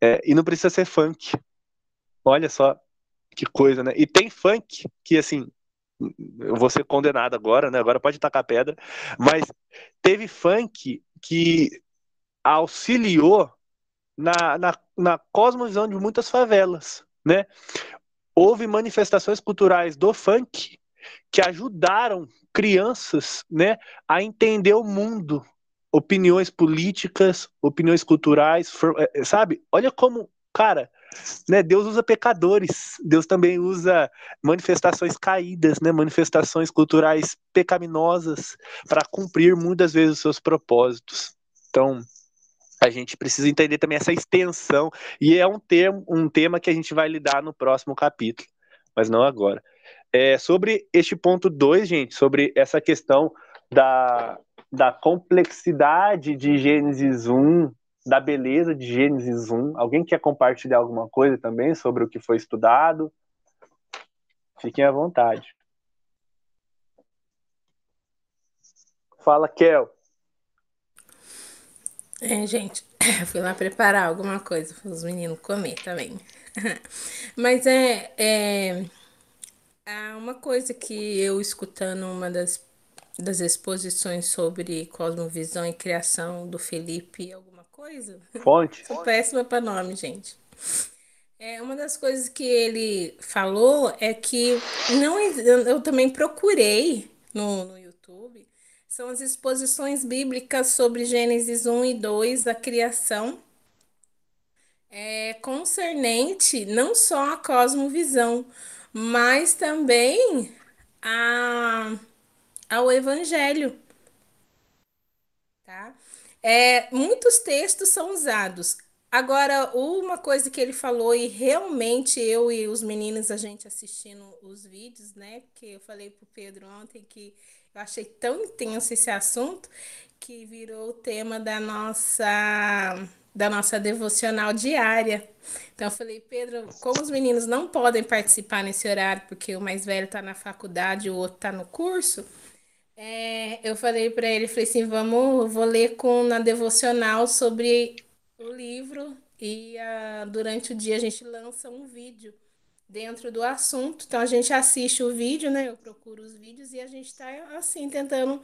Speaker 1: É, e não precisa ser funk. Olha só que coisa, né? E tem funk que assim eu vou ser condenado agora, né? Agora pode tacar pedra, mas teve funk que auxiliou na, na, na cosmovisão de muitas favelas, né? Houve manifestações culturais do funk que ajudaram crianças, né, a entender o mundo, opiniões políticas, opiniões culturais, eh, sabe? Olha como, cara, né, Deus usa pecadores, Deus também usa manifestações caídas, né, manifestações culturais pecaminosas para cumprir muitas vezes os seus propósitos. Então, a gente precisa entender também essa extensão e é um termo, um tema que a gente vai lidar no próximo capítulo, mas não agora. É, sobre este ponto 2, gente, sobre essa questão da, da complexidade de Gênesis 1 da beleza de Gênesis 1. Alguém quer compartilhar alguma coisa também sobre o que foi estudado? Fiquem à vontade. Fala, Kel.
Speaker 2: É, gente, fui lá preparar alguma coisa para os meninos comer também. Mas é, é, é uma coisa que eu escutando uma das, das exposições sobre cosmovisão e criação do Felipe coisa.
Speaker 1: Fonte.
Speaker 2: Sou péssima para nome, gente. É, uma das coisas que ele falou é que não eu também procurei no, no YouTube são as exposições bíblicas sobre Gênesis 1 e 2, a criação, é, concernente não só a cosmovisão, mas também a, ao evangelho. Tá? É, muitos textos são usados. Agora, uma coisa que ele falou, e realmente eu e os meninos, a gente assistindo os vídeos, né? Que eu falei pro Pedro ontem que eu achei tão intenso esse assunto que virou o tema da nossa da nossa devocional diária. Então eu falei, Pedro, como os meninos não podem participar nesse horário porque o mais velho está na faculdade o outro está no curso, é, eu falei para ele, falei assim, vamos, vou ler com na devocional sobre o livro e uh, durante o dia a gente lança um vídeo dentro do assunto. Então a gente assiste o vídeo, né? Eu procuro os vídeos e a gente está assim tentando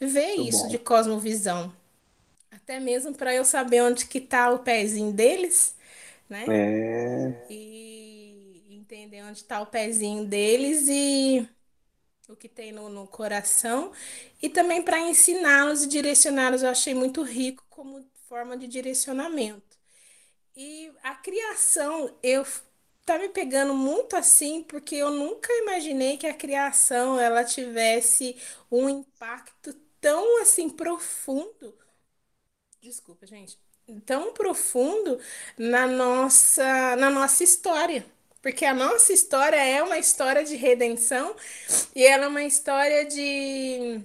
Speaker 2: ver Muito isso bom. de cosmovisão. Até mesmo para eu saber onde que tá o pezinho deles, né?
Speaker 1: É.
Speaker 2: E entender onde está o pezinho deles e o que tem no, no coração e também para ensiná-los e direcioná-los. Eu achei muito rico como forma de direcionamento. E a criação, eu tá me pegando muito assim, porque eu nunca imaginei que a criação ela tivesse um impacto tão assim profundo. Desculpa, gente. Tão profundo na nossa na nossa história. Porque a nossa história é uma história de redenção e ela é uma história de.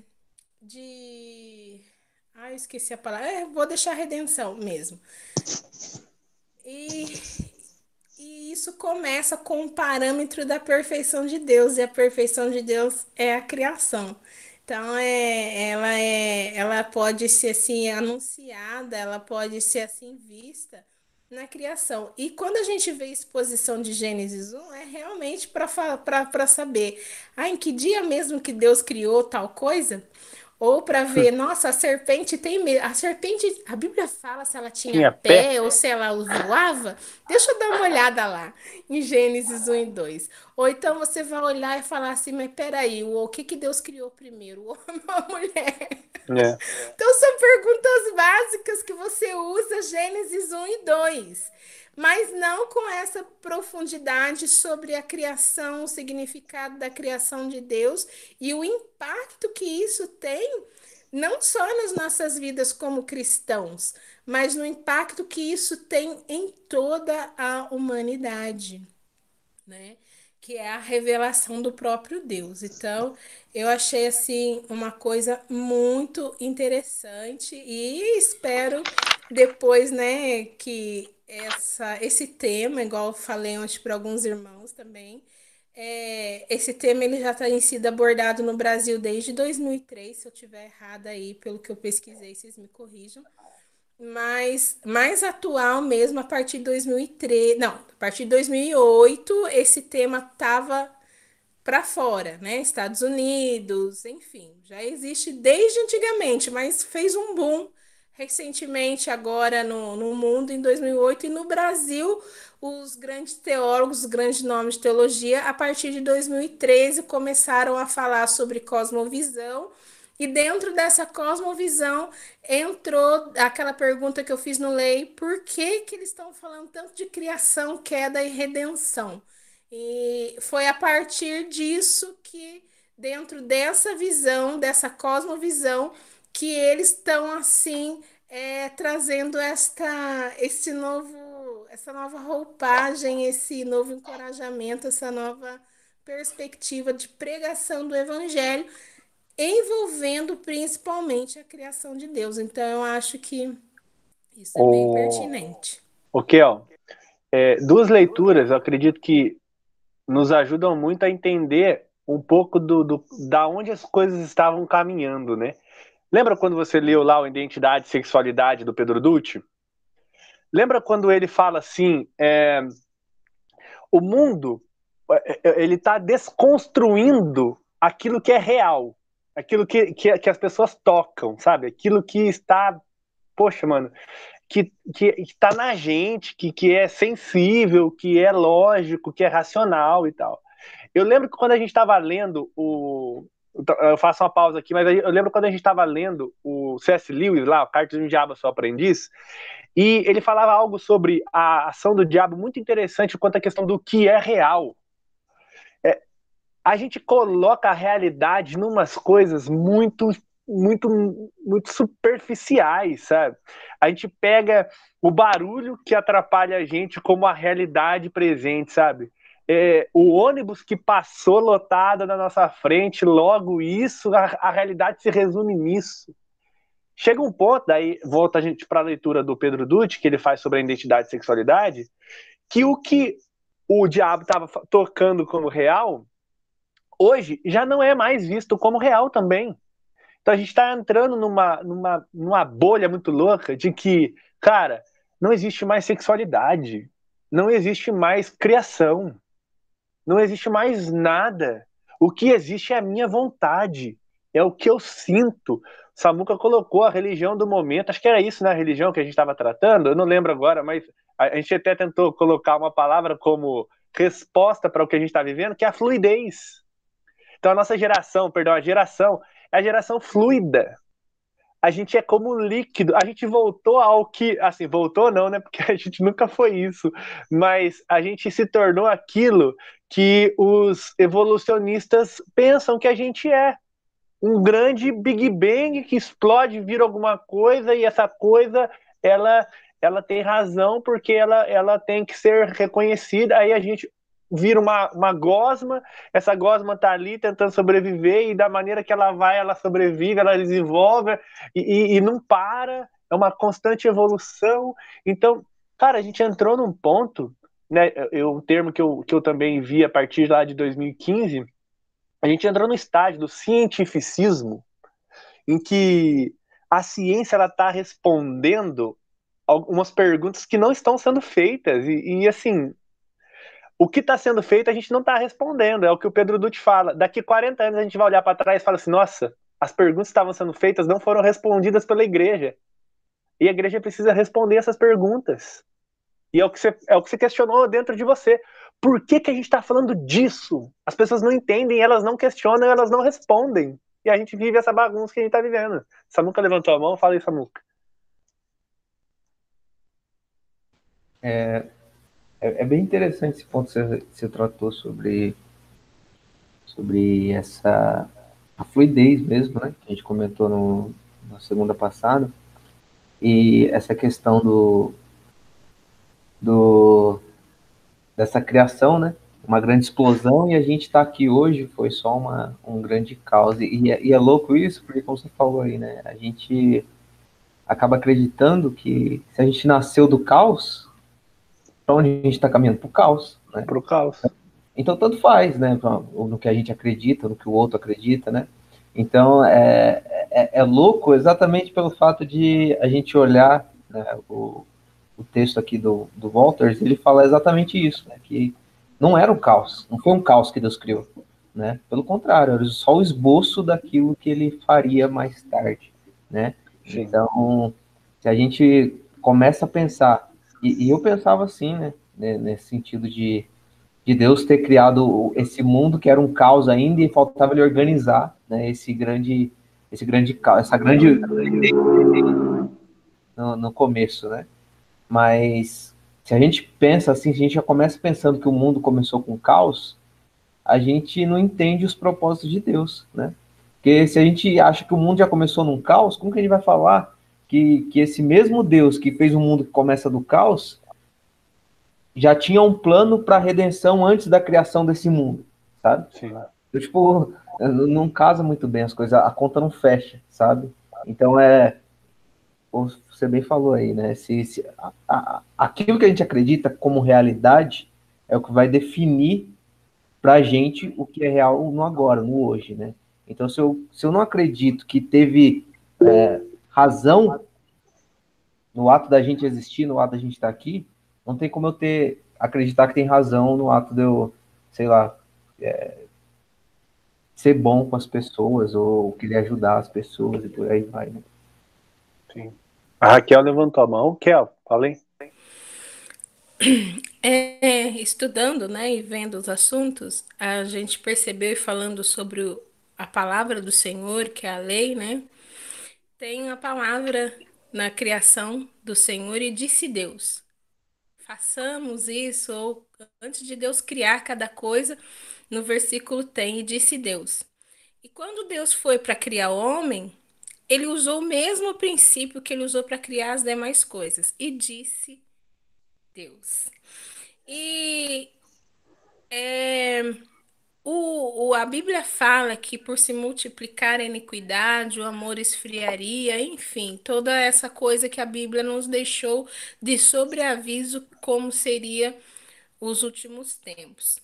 Speaker 2: de. Ah, esqueci a palavra. É, vou deixar redenção mesmo. E, e isso começa com o parâmetro da perfeição de Deus, e a perfeição de Deus é a criação. Então, é, ela, é, ela pode ser assim anunciada, ela pode ser assim vista na criação. E quando a gente vê exposição de Gênesis 1, é realmente para saber ah, em que dia mesmo que Deus criou tal coisa? Ou para ver, nossa, a serpente tem medo. A serpente, a Bíblia fala se ela tinha, tinha pé, pé, ou se ela voava. Deixa eu dar uma olhada lá em Gênesis 1 e 2. Ou então você vai olhar e falar assim, mas peraí, o que, que Deus criou primeiro? O homem ou a mulher? É. Então são perguntas básicas que você usa Gênesis 1 e 2 mas não com essa profundidade sobre a criação, o significado da criação de Deus e o impacto que isso tem, não só nas nossas vidas como cristãos, mas no impacto que isso tem em toda a humanidade, né? que é a revelação do próprio Deus. Então, eu achei assim uma coisa muito interessante e espero depois, né, que essa esse tema, igual eu falei antes para alguns irmãos também, é, esse tema ele já tem sido abordado no Brasil desde 2003, se eu tiver errado aí, pelo que eu pesquisei, vocês me corrijam. Mas mais atual mesmo a partir de 2003, não, a partir de 2008 esse tema tava para fora, né? Estados Unidos, enfim, já existe desde antigamente, mas fez um boom recentemente agora no, no mundo em 2008 e no Brasil os grandes teólogos, os grandes nomes de teologia a partir de 2013 começaram a falar sobre cosmovisão e dentro dessa cosmovisão entrou aquela pergunta que eu fiz no Lei: por que, que eles estão falando tanto de criação, queda e redenção? E foi a partir disso que, dentro dessa visão, dessa cosmovisão, que eles estão assim é, trazendo esta, esse novo, essa nova roupagem, esse novo encorajamento, essa nova perspectiva de pregação do evangelho envolvendo principalmente a criação de Deus. Então, eu acho que isso é o... bem pertinente.
Speaker 1: Ok, ó. É, duas leituras, eu acredito que nos ajudam muito a entender um pouco do, do, da onde as coisas estavam caminhando, né? Lembra quando você leu lá o Identidade e Sexualidade do Pedro Dutti? Lembra quando ele fala assim, é, o mundo é, é, ele está desconstruindo aquilo que é real aquilo que, que, que as pessoas tocam, sabe? Aquilo que está, poxa, mano, que, que, que tá na gente, que, que é sensível, que é lógico, que é racional e tal. Eu lembro que quando a gente estava lendo o. Eu faço uma pausa aqui, mas eu lembro quando a gente estava lendo o C.S. Lewis lá, Cartas do Diabo, seu aprendiz, e ele falava algo sobre a ação do diabo muito interessante quanto à questão do que é real a gente coloca a realidade numas coisas muito muito muito superficiais, sabe? A gente pega o barulho que atrapalha a gente como a realidade presente, sabe? É, o ônibus que passou lotado na nossa frente, logo isso, a, a realidade se resume nisso. Chega um ponto, daí volta a gente para a leitura do Pedro Dutti, que ele faz sobre a identidade e sexualidade, que o que o diabo estava tocando como real hoje já não é mais visto como real também. Então a gente está entrando numa, numa, numa bolha muito louca de que, cara, não existe mais sexualidade, não existe mais criação, não existe mais nada. O que existe é a minha vontade, é o que eu sinto. Samuca colocou a religião do momento, acho que era isso, né? A religião que a gente estava tratando, eu não lembro agora, mas a gente até tentou colocar uma palavra como resposta para o que a gente está vivendo, que é a fluidez. Então a nossa geração, perdão, a geração é a geração fluida. A gente é como líquido. A gente voltou ao que, assim, voltou não, né? Porque a gente nunca foi isso, mas a gente se tornou aquilo que os evolucionistas pensam que a gente é. Um grande Big Bang que explode, vira alguma coisa e essa coisa ela ela tem razão porque ela, ela tem que ser reconhecida. Aí a gente vira uma, uma gosma, essa gosma tá ali tentando sobreviver, e da maneira que ela vai, ela sobrevive, ela desenvolve, e, e, e não para, é uma constante evolução. Então, cara, a gente entrou num ponto, né, eu, um termo que eu, que eu também vi a partir lá de 2015, a gente entrou no estágio do cientificismo, em que a ciência está respondendo algumas perguntas que não estão sendo feitas, e, e assim, o que está sendo feito a gente não está respondendo, é o que o Pedro Dutti fala. Daqui 40 anos a gente vai olhar para trás e falar assim: nossa, as perguntas que estavam sendo feitas não foram respondidas pela igreja. E a igreja precisa responder essas perguntas. E é o que você, é o que você questionou dentro de você. Por que, que a gente está falando disso? As pessoas não entendem, elas não questionam, elas não respondem. E a gente vive essa bagunça que a gente está vivendo. Samuca levantou a mão, fala aí, Samuca.
Speaker 3: É, é, é bem interessante esse ponto que você, você tratou sobre, sobre essa a fluidez mesmo, né? Que a gente comentou no, na segunda passada. E essa questão do, do dessa criação, né? uma grande explosão e a gente está aqui hoje foi só uma, um grande caos. E, é, e é louco isso, porque como você falou aí, né? A gente acaba acreditando que se a gente nasceu do caos, para onde a gente está caminhando? Para o caos. Né?
Speaker 1: Para o caos.
Speaker 3: Então, tanto faz, né? No que a gente acredita, no que o outro acredita, né? Então, é, é, é louco exatamente pelo fato de a gente olhar né, o, o texto aqui do, do Walters, ele fala exatamente isso, né? Que não era um caos, não foi um caos que Deus criou, né? Pelo contrário, era só o esboço daquilo que ele faria mais tarde, né? Sim. Então, se a gente começa a pensar, e, e eu pensava assim, né? Nesse sentido de, de Deus ter criado esse mundo que era um caos ainda e faltava ele organizar, né? Esse grande, esse grande caos, essa grande no, no começo, né? Mas se a gente pensa assim, se a gente já começa pensando que o mundo começou com caos, a gente não entende os propósitos de Deus, né? Porque se a gente acha que o mundo já começou num caos, como que a gente vai falar que, que esse mesmo Deus que fez um mundo que começa do caos já tinha um plano para a redenção antes da criação desse mundo, sabe? Sim. Eu, tipo, não casa muito bem as coisas, a conta não fecha, sabe? Então é você bem falou aí, né? Se, se a, a, aquilo que a gente acredita como realidade é o que vai definir para a gente o que é real no agora, no hoje, né? Então, se eu, se eu não acredito que teve é, razão no ato da gente existir, no ato da gente estar aqui, não tem como eu ter acreditar que tem razão no ato de eu, sei lá, é, ser bom com as pessoas ou querer ajudar as pessoas e por aí vai, né?
Speaker 1: Sim. A Raquel levantou a mão. Kel, falei.
Speaker 2: É, estudando, né, e vendo os assuntos, a gente percebeu e falando sobre a palavra do Senhor, que é a lei, né? Tem a palavra na criação do Senhor e disse Deus: façamos isso, ou antes de Deus criar cada coisa, no versículo tem, e disse Deus. E quando Deus foi para criar o homem, ele usou o mesmo princípio que ele usou para criar as demais coisas. E disse Deus. E é, o, o, a Bíblia fala que por se multiplicar a iniquidade, o amor esfriaria, enfim, toda essa coisa que a Bíblia nos deixou de sobreaviso como seria os últimos tempos.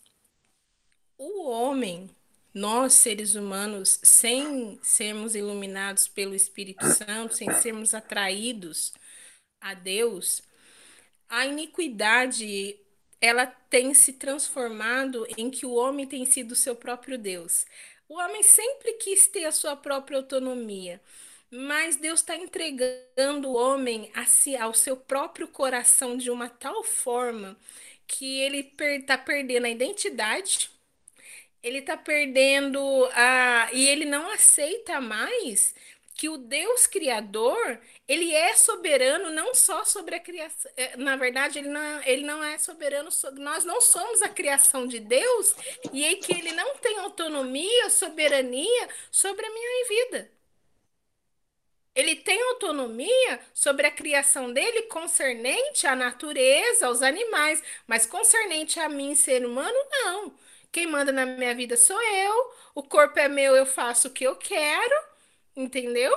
Speaker 2: O homem nós, seres humanos, sem sermos iluminados pelo Espírito Santo, sem sermos atraídos a Deus, a iniquidade ela tem se transformado em que o homem tem sido seu próprio Deus. O homem sempre quis ter a sua própria autonomia, mas Deus está entregando o homem si, ao seu próprio coração de uma tal forma que ele está per perdendo a identidade ele tá perdendo a e ele não aceita mais que o Deus criador, ele é soberano não só sobre a criação, é, na verdade ele não, ele não é soberano sobre, nós não somos a criação de Deus e é que ele não tem autonomia, soberania sobre a minha vida. Ele tem autonomia sobre a criação dele concernente à natureza, aos animais, mas concernente a mim, ser humano, não. Quem manda na minha vida sou eu. O corpo é meu, eu faço o que eu quero. Entendeu?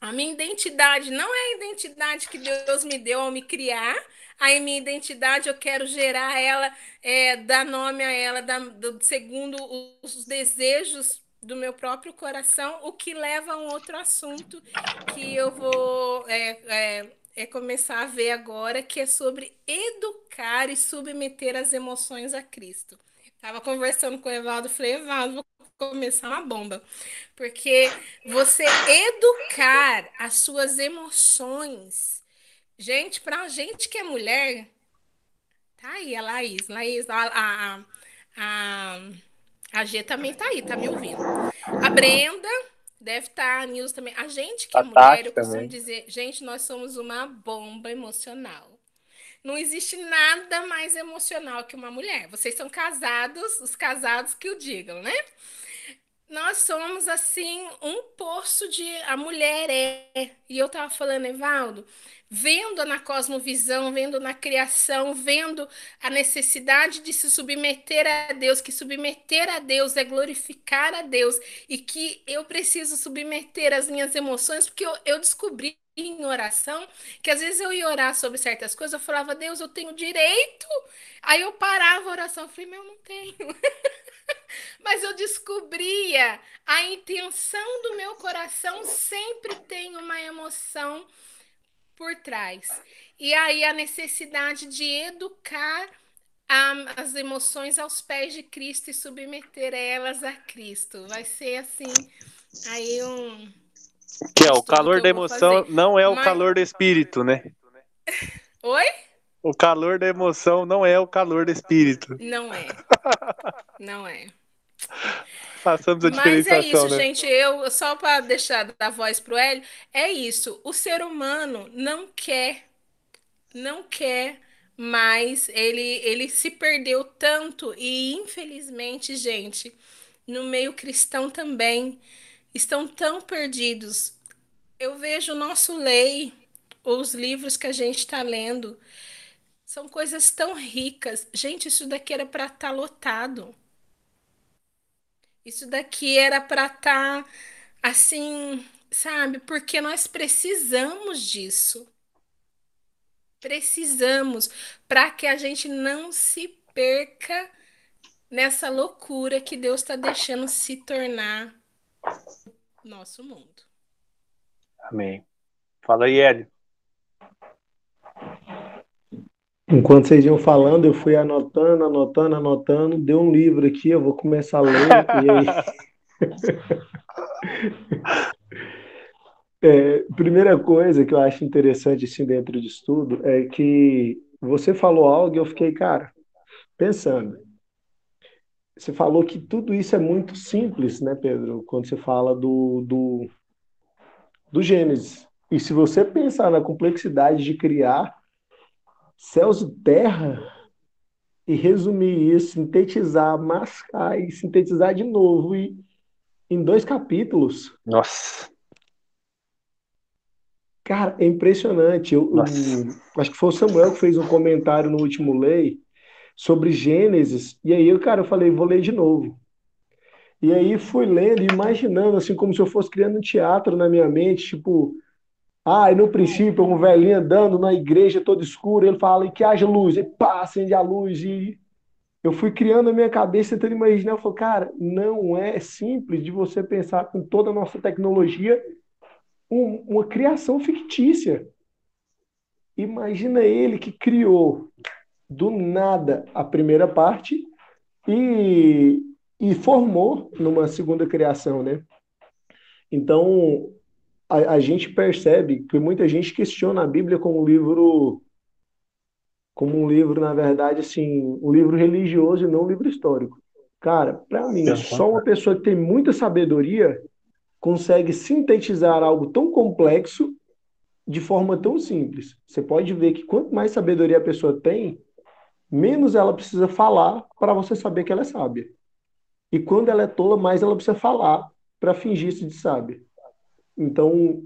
Speaker 2: A minha identidade não é a identidade que Deus me deu ao me criar. Aí minha identidade eu quero gerar ela, é, dar nome a ela, da, do, segundo os desejos do meu próprio coração, o que leva a um outro assunto que eu vou é, é, é começar a ver agora, que é sobre educar e submeter as emoções a Cristo. Tava conversando com o Evaldo, falei, Evaldo, vou começar uma bomba. Porque você educar as suas emoções. Gente, pra gente que é mulher, tá aí a Laís, Laís, a, a, a, a G também tá aí, tá me ouvindo. A Brenda deve estar, tá, a Nilson também. A gente que é mulher, eu costumo dizer, gente, nós somos uma bomba emocional. Não existe nada mais emocional que uma mulher. Vocês são casados, os casados que o digam, né? nós somos assim um poço de a mulher é. E eu tava falando, Evaldo, vendo na cosmovisão, vendo na criação, vendo a necessidade de se submeter a Deus, que submeter a Deus é glorificar a Deus e que eu preciso submeter as minhas emoções, porque eu, eu descobri em oração que às vezes eu ia orar sobre certas coisas, eu falava, Deus, eu tenho direito. Aí eu parava a oração, eu falei, meu, não tenho. Mas eu descobria a intenção do meu coração sempre tem uma emoção por trás. E aí a necessidade de educar a, as emoções aos pés de Cristo e submeter elas a Cristo. Vai ser assim, aí um.
Speaker 1: Que é o calor da emoção não é o Mas... calor do espírito, né?
Speaker 2: Oi?
Speaker 1: O calor da emoção não é o calor do espírito.
Speaker 2: Não é. Não é.
Speaker 1: Façamos a Mas
Speaker 2: é isso, né? gente. Eu só para deixar da voz pro Hélio, é isso. O ser humano não quer, não quer mais. Ele, ele se perdeu tanto e infelizmente, gente, no meio cristão também estão tão perdidos. Eu vejo o nosso lei, os livros que a gente está lendo, são coisas tão ricas. Gente, isso daqui era para estar tá lotado. Isso daqui era para estar tá, assim, sabe? Porque nós precisamos disso. Precisamos para que a gente não se perca nessa loucura que Deus está deixando se tornar nosso mundo.
Speaker 1: Amém. Fala aí, Hélio.
Speaker 4: Enquanto vocês iam falando, eu fui anotando, anotando, anotando. Deu um livro aqui, eu vou começar a ler. e aí... é, primeira coisa que eu acho interessante assim, dentro de estudo é que você falou algo e eu fiquei, cara, pensando. Você falou que tudo isso é muito simples, né, Pedro? Quando você fala do, do, do Gênesis. E se você pensar na complexidade de criar céus e terra e resumir isso, sintetizar, mascar e sintetizar de novo e em dois capítulos.
Speaker 1: Nossa.
Speaker 4: Cara, é impressionante. Eu, eu, acho que foi o Samuel que fez um comentário no último lei sobre Gênesis, e aí, cara, eu falei, vou ler de novo. E aí fui lendo, imaginando, assim, como se eu fosse criando um teatro na minha mente, tipo, ah, e no princípio, um velhinho andando na igreja toda escura, ele fala, e que haja luz, e pá, acende a luz, e eu fui criando a minha cabeça, tentando imaginar, eu falei, cara, não é simples de você pensar com toda a nossa tecnologia um, uma criação fictícia. Imagina ele que criou do nada a primeira parte e, e formou numa segunda criação, né? Então, a, a, gente percebe que muita gente questiona a Bíblia como um livro, como um livro, na verdade, assim, um livro religioso e não um livro histórico. Cara, para mim, só uma pessoa que tem muita sabedoria consegue sintetizar algo tão complexo de forma tão simples. Você pode ver que quanto mais sabedoria a pessoa tem, menos ela precisa falar para você saber que ela é sábia. E quando ela é tola, mais ela precisa falar para fingir-se de sábia. Então,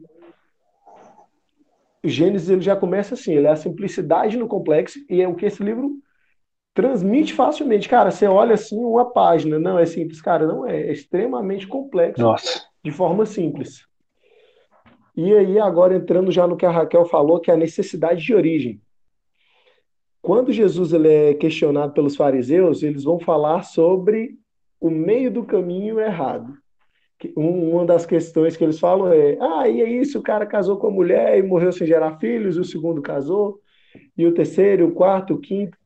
Speaker 4: Gênesis ele já começa assim, ele é a simplicidade no complexo e é o que esse livro transmite facilmente. Cara, você olha assim uma página, não é simples, cara, não é, é extremamente complexo
Speaker 1: Nossa.
Speaker 4: de forma simples. E aí agora entrando já no que a Raquel falou, que é a necessidade de origem. Quando Jesus ele é questionado pelos fariseus, eles vão falar sobre o meio do caminho errado uma das questões que eles falam é: ah, e é isso, o cara casou com a mulher e morreu sem gerar filhos, o segundo casou, e o terceiro, o quarto, o quinto.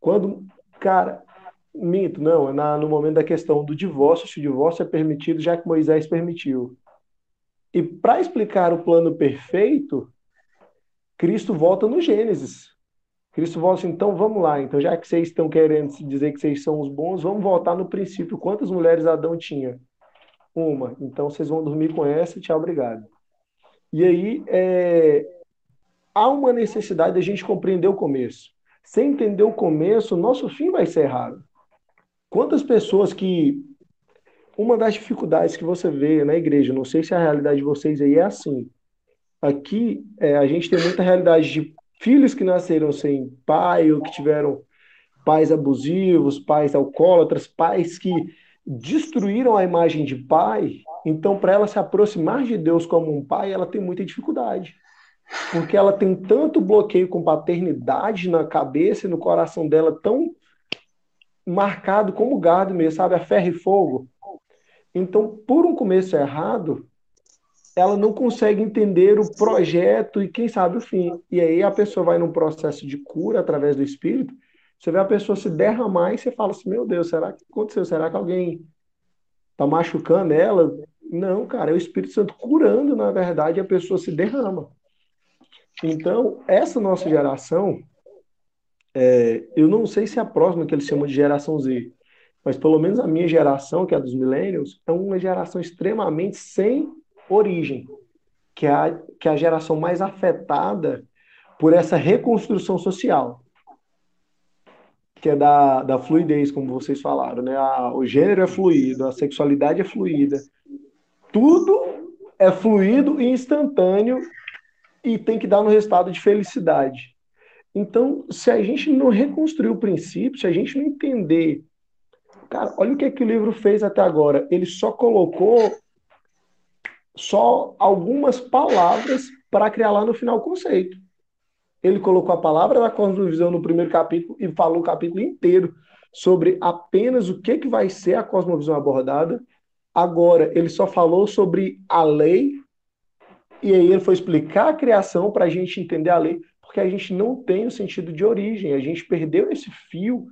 Speaker 4: Quando, cara, minto, não, é na, no momento da questão do divórcio, se o divórcio é permitido, já que Moisés permitiu. E para explicar o plano perfeito, Cristo volta no Gênesis. Cristo volta assim, então vamos lá, então já que vocês estão querendo dizer que vocês são os bons, vamos voltar no princípio. Quantas mulheres Adão tinha? Uma. Então vocês vão dormir com essa, tchau, obrigado. E aí é, há uma necessidade de a gente compreender o começo. Sem entender o começo, nosso fim vai ser errado. Quantas pessoas que uma das dificuldades que você vê na igreja, não sei se a realidade de vocês aí é assim. Aqui, é, a gente tem muita realidade de filhos que nasceram sem pai ou que tiveram pais abusivos, pais alcoólatras, pais que destruíram a imagem de pai. Então, para ela se aproximar de Deus como um pai, ela tem muita dificuldade. Porque ela tem tanto bloqueio com paternidade na cabeça e no coração dela, tão marcado como gado mesmo, sabe? A ferro e fogo. Então, por um começo errado, ela não consegue entender o projeto e quem sabe o fim. E aí a pessoa vai num processo de cura através do Espírito, você vê a pessoa se derramar e você fala assim, meu Deus, será que aconteceu? Será que alguém tá machucando ela? Não, cara, é o Espírito Santo curando, na verdade, a pessoa se derrama. Então, essa nossa geração, é, eu não sei se é a próxima que eles chamam de geração Z, mas pelo menos a minha geração, que é a dos millennials, é uma geração extremamente sem origem, que é a, que é a geração mais afetada por essa reconstrução social, que é da, da fluidez, como vocês falaram, né? A, o gênero é fluido, a sexualidade é fluida, tudo é fluido e instantâneo e tem que dar no resultado de felicidade. Então, se a gente não reconstruir o princípio, se a gente não entender Cara, olha o que, é que o livro fez até agora. Ele só colocou só algumas palavras para criar lá no final o conceito. Ele colocou a palavra da cosmovisão no primeiro capítulo e falou o capítulo inteiro sobre apenas o que, que vai ser a cosmovisão abordada. Agora, ele só falou sobre a lei, e aí ele foi explicar a criação para a gente entender a lei, porque a gente não tem o sentido de origem, a gente perdeu esse fio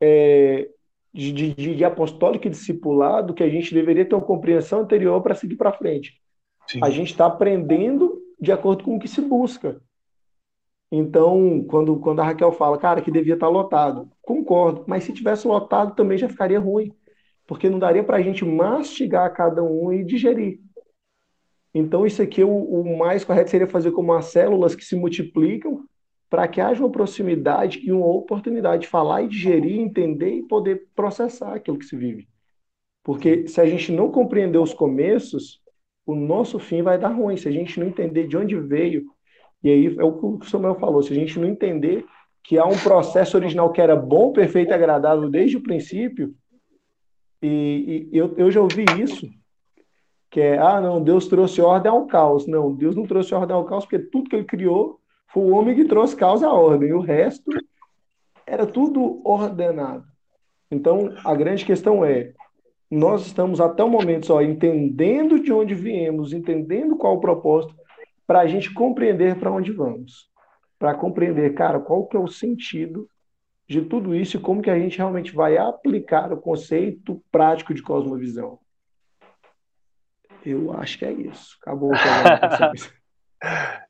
Speaker 4: é, de, de, de apostólico e discipulado que a gente deveria ter uma compreensão anterior para seguir para frente. Sim. A gente está aprendendo de acordo com o que se busca. Então, quando, quando a Raquel fala, cara, que devia estar tá lotado, concordo, mas se tivesse lotado também já ficaria ruim, porque não daria para a gente mastigar cada um e digerir. Então, isso aqui, o, o mais correto seria fazer como as células que se multiplicam para que haja uma proximidade e uma oportunidade de falar e digerir, entender e poder processar aquilo que se vive. Porque se a gente não compreender os começos, o nosso fim vai dar ruim. Se a gente não entender de onde veio, e aí é o que o Samuel falou, se a gente não entender que há um processo original que era bom, perfeito e agradável desde o princípio, e, e eu, eu já ouvi isso, que é, ah, não, Deus trouxe ordem ao caos. Não, Deus não trouxe ordem ao caos, porque tudo que ele criou foi o homem que trouxe causa à ordem. O resto era tudo ordenado. Então, a grande questão é: nós estamos até o momento só entendendo de onde viemos, entendendo qual o propósito, para a gente compreender para onde vamos. Para compreender, cara, qual que é o sentido de tudo isso e como que a gente realmente vai aplicar o conceito prático de cosmovisão. Eu acho que é isso. Acabou.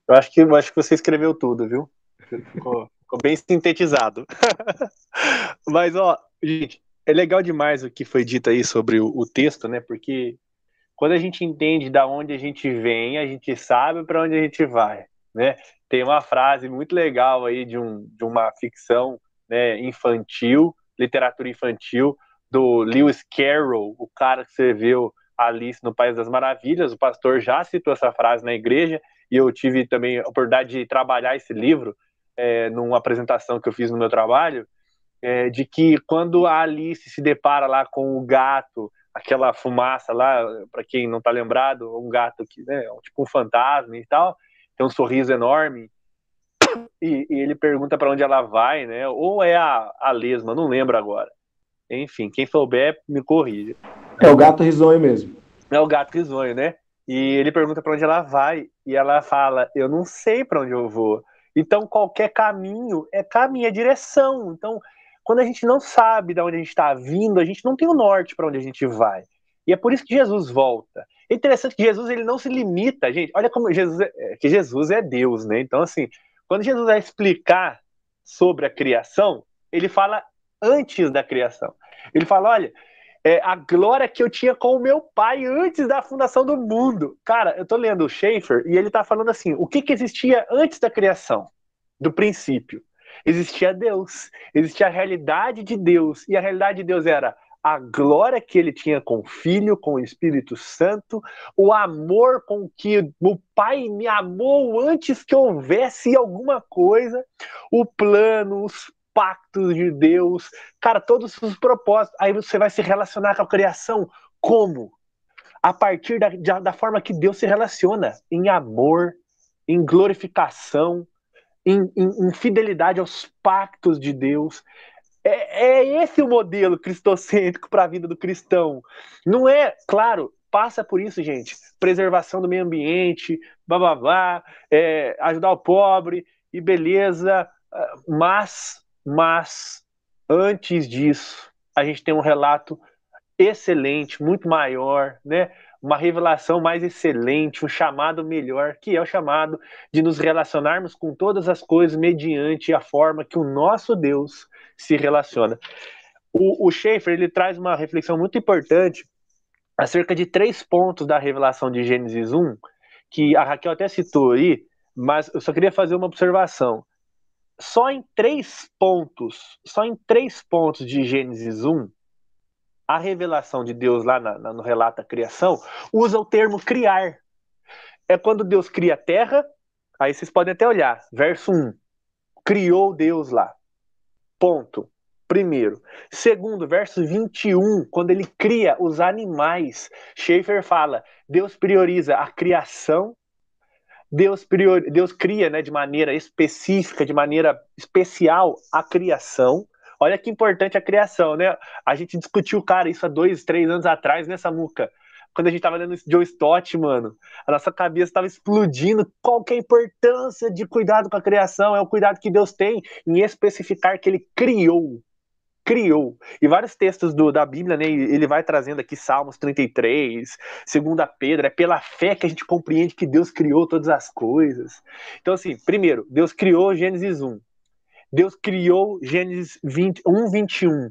Speaker 1: Eu acho que, eu acho que você escreveu tudo, viu? Ficou, ficou bem sintetizado. Mas, ó, gente, é legal demais o que foi dito aí sobre o, o texto, né? Porque quando a gente entende da onde a gente vem, a gente sabe para onde a gente vai, né? Tem uma frase muito legal aí de, um, de uma ficção né, infantil, literatura infantil, do Lewis Carroll, o cara que escreveu Alice no País das Maravilhas. O pastor já citou essa frase na igreja e eu tive também a oportunidade de trabalhar esse livro é, numa apresentação que eu fiz no meu trabalho, é, de que quando a Alice se depara lá com o gato, aquela fumaça lá, para quem não está lembrado, um gato que né, é tipo um fantasma e tal, tem um sorriso enorme, e, e ele pergunta para onde ela vai, né? Ou é a, a lesma, não lembro agora. Enfim, quem souber, me corrija.
Speaker 4: É o gato risonho mesmo.
Speaker 1: É o gato risonho, né? E ele pergunta para onde ela vai e ela fala: Eu não sei para onde eu vou. Então, qualquer caminho é caminho, é direção. Então, quando a gente não sabe de onde a gente está vindo, a gente não tem o norte para onde a gente vai. E é por isso que Jesus volta. É interessante que Jesus ele não se limita, gente. Olha como Jesus é, que Jesus é Deus, né? Então, assim, quando Jesus vai explicar sobre a criação, ele fala antes da criação. Ele fala: olha, é, a glória que eu tinha com o meu pai antes da fundação do mundo. Cara, eu tô lendo o Schaefer e ele tá falando assim: o que, que existia antes da criação, do princípio? Existia Deus, existia a realidade de Deus, e a realidade de Deus era a glória que ele tinha com o Filho, com o Espírito Santo, o amor com que o Pai me amou antes que houvesse alguma coisa, o plano, os pactos de Deus, cara, todos os propósitos. Aí você vai se relacionar com a criação como? A partir da, da forma que Deus se relaciona, em amor, em glorificação, em, em, em fidelidade aos pactos de Deus. É, é esse o modelo cristocêntrico para a vida do cristão. Não é, claro, passa por isso, gente. Preservação do meio ambiente, bababá, é, ajudar o pobre e beleza. Ah, mas, mas, antes disso, a gente tem um relato excelente, muito maior, né? uma revelação mais excelente, um chamado melhor, que é o chamado de nos relacionarmos com todas as coisas mediante a forma que o nosso Deus se relaciona. O, o Schaefer ele traz uma reflexão muito importante acerca de três pontos da revelação de Gênesis 1, que a Raquel até citou aí, mas eu só queria fazer uma observação. Só em três pontos, só em três pontos de Gênesis 1, a revelação de Deus lá na, na, no relato da criação usa o termo criar. É quando Deus cria a terra, aí vocês podem até olhar, verso 1. Criou Deus lá. Ponto. Primeiro. Segundo, verso 21, quando ele cria os animais, Schaefer fala: Deus prioriza a criação, Deus, prior, Deus cria né, de maneira específica, de maneira especial a criação. Olha que importante a criação, né? A gente discutiu, cara, isso há dois, três anos atrás, né, Samuca? Quando a gente tava lendo Joe Stott, mano, a nossa cabeça estava explodindo. Qual que é a importância de cuidado com a criação? É o cuidado que Deus tem em especificar que ele criou. Criou. E vários textos do, da Bíblia, né? Ele vai trazendo aqui Salmos 33, 2 Pedro, é pela fé que a gente compreende que Deus criou todas as coisas. Então, assim, primeiro, Deus criou Gênesis 1. Deus criou Gênesis 20, 1, 21.